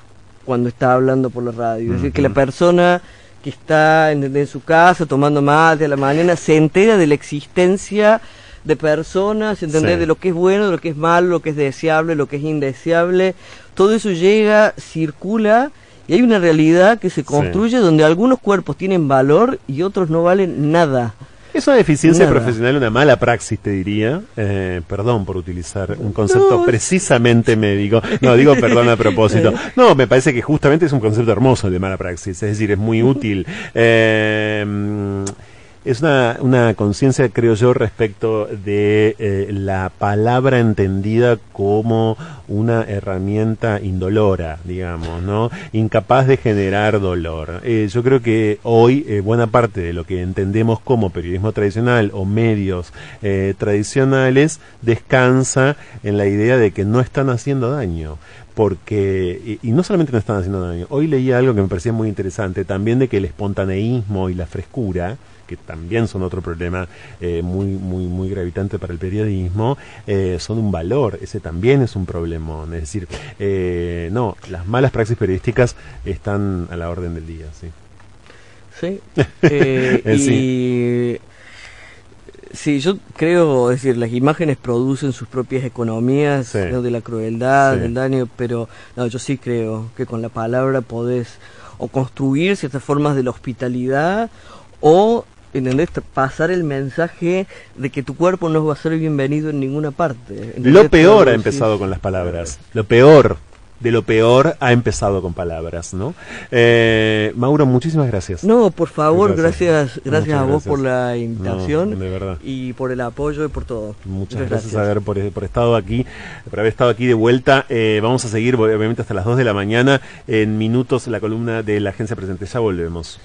cuando está hablando por la radio? Es decir, que la persona que está en, en su casa tomando mate a la mañana se entera de la existencia de personas, entender Sí. de lo que es bueno, de lo que es malo, lo que es deseable, lo que es indeseable. Todo eso llega, circula y hay una realidad que se construye donde algunos cuerpos tienen valor y otros no valen nada. Es una deficiencia Nada. profesional, una mala praxis, te diría. Eh, perdón por utilizar un concepto No, precisamente médico. No, digo perdón a propósito. No, me parece que justamente es un concepto hermoso el de mala praxis. Es decir, es muy útil. Eh, es una, una conciencia, creo yo, respecto de eh, la palabra entendida como una herramienta indolora, digamos, ¿no? Incapaz de generar dolor. Eh, yo creo que hoy eh, buena parte de lo que entendemos como periodismo tradicional o medios eh, tradicionales descansa en la idea de que no están haciendo daño. porque, y, y no solamente nos están haciendo daño, hoy leía algo que me parecía muy interesante, también de que el espontaneísmo y la frescura, que también son otro problema eh, muy, muy, muy gravitante para el periodismo, eh, son un valor, ese también es un problemón. Es decir, eh, no, las malas praxis periodísticas están a la orden del día, sí. Sí. Eh, sí. y sí, yo creo, es decir, las imágenes producen sus propias economías Sí. ¿no? de la crueldad, Sí. del daño, pero no, yo sí creo que con la palabra podés o construir ciertas formas de la hospitalidad o ¿entendés? pasar el mensaje de que tu cuerpo no va a ser bienvenido en ninguna parte. ¿entendés? Lo peor ha empezado con las palabras. Lo peor de lo peor ha empezado con palabras, ¿no? Eh, Mauro, muchísimas gracias. No, por favor, Gracias. gracias, gracias, a vos por gracias. la invitación No, de verdad. y por el apoyo y por todo. Muchas gracias, a ver por, por estado aquí, por haber estado aquí de vuelta. Eh, vamos a seguir obviamente hasta las 2 de la mañana en minutos la columna de la agencia presente. Ya volvemos.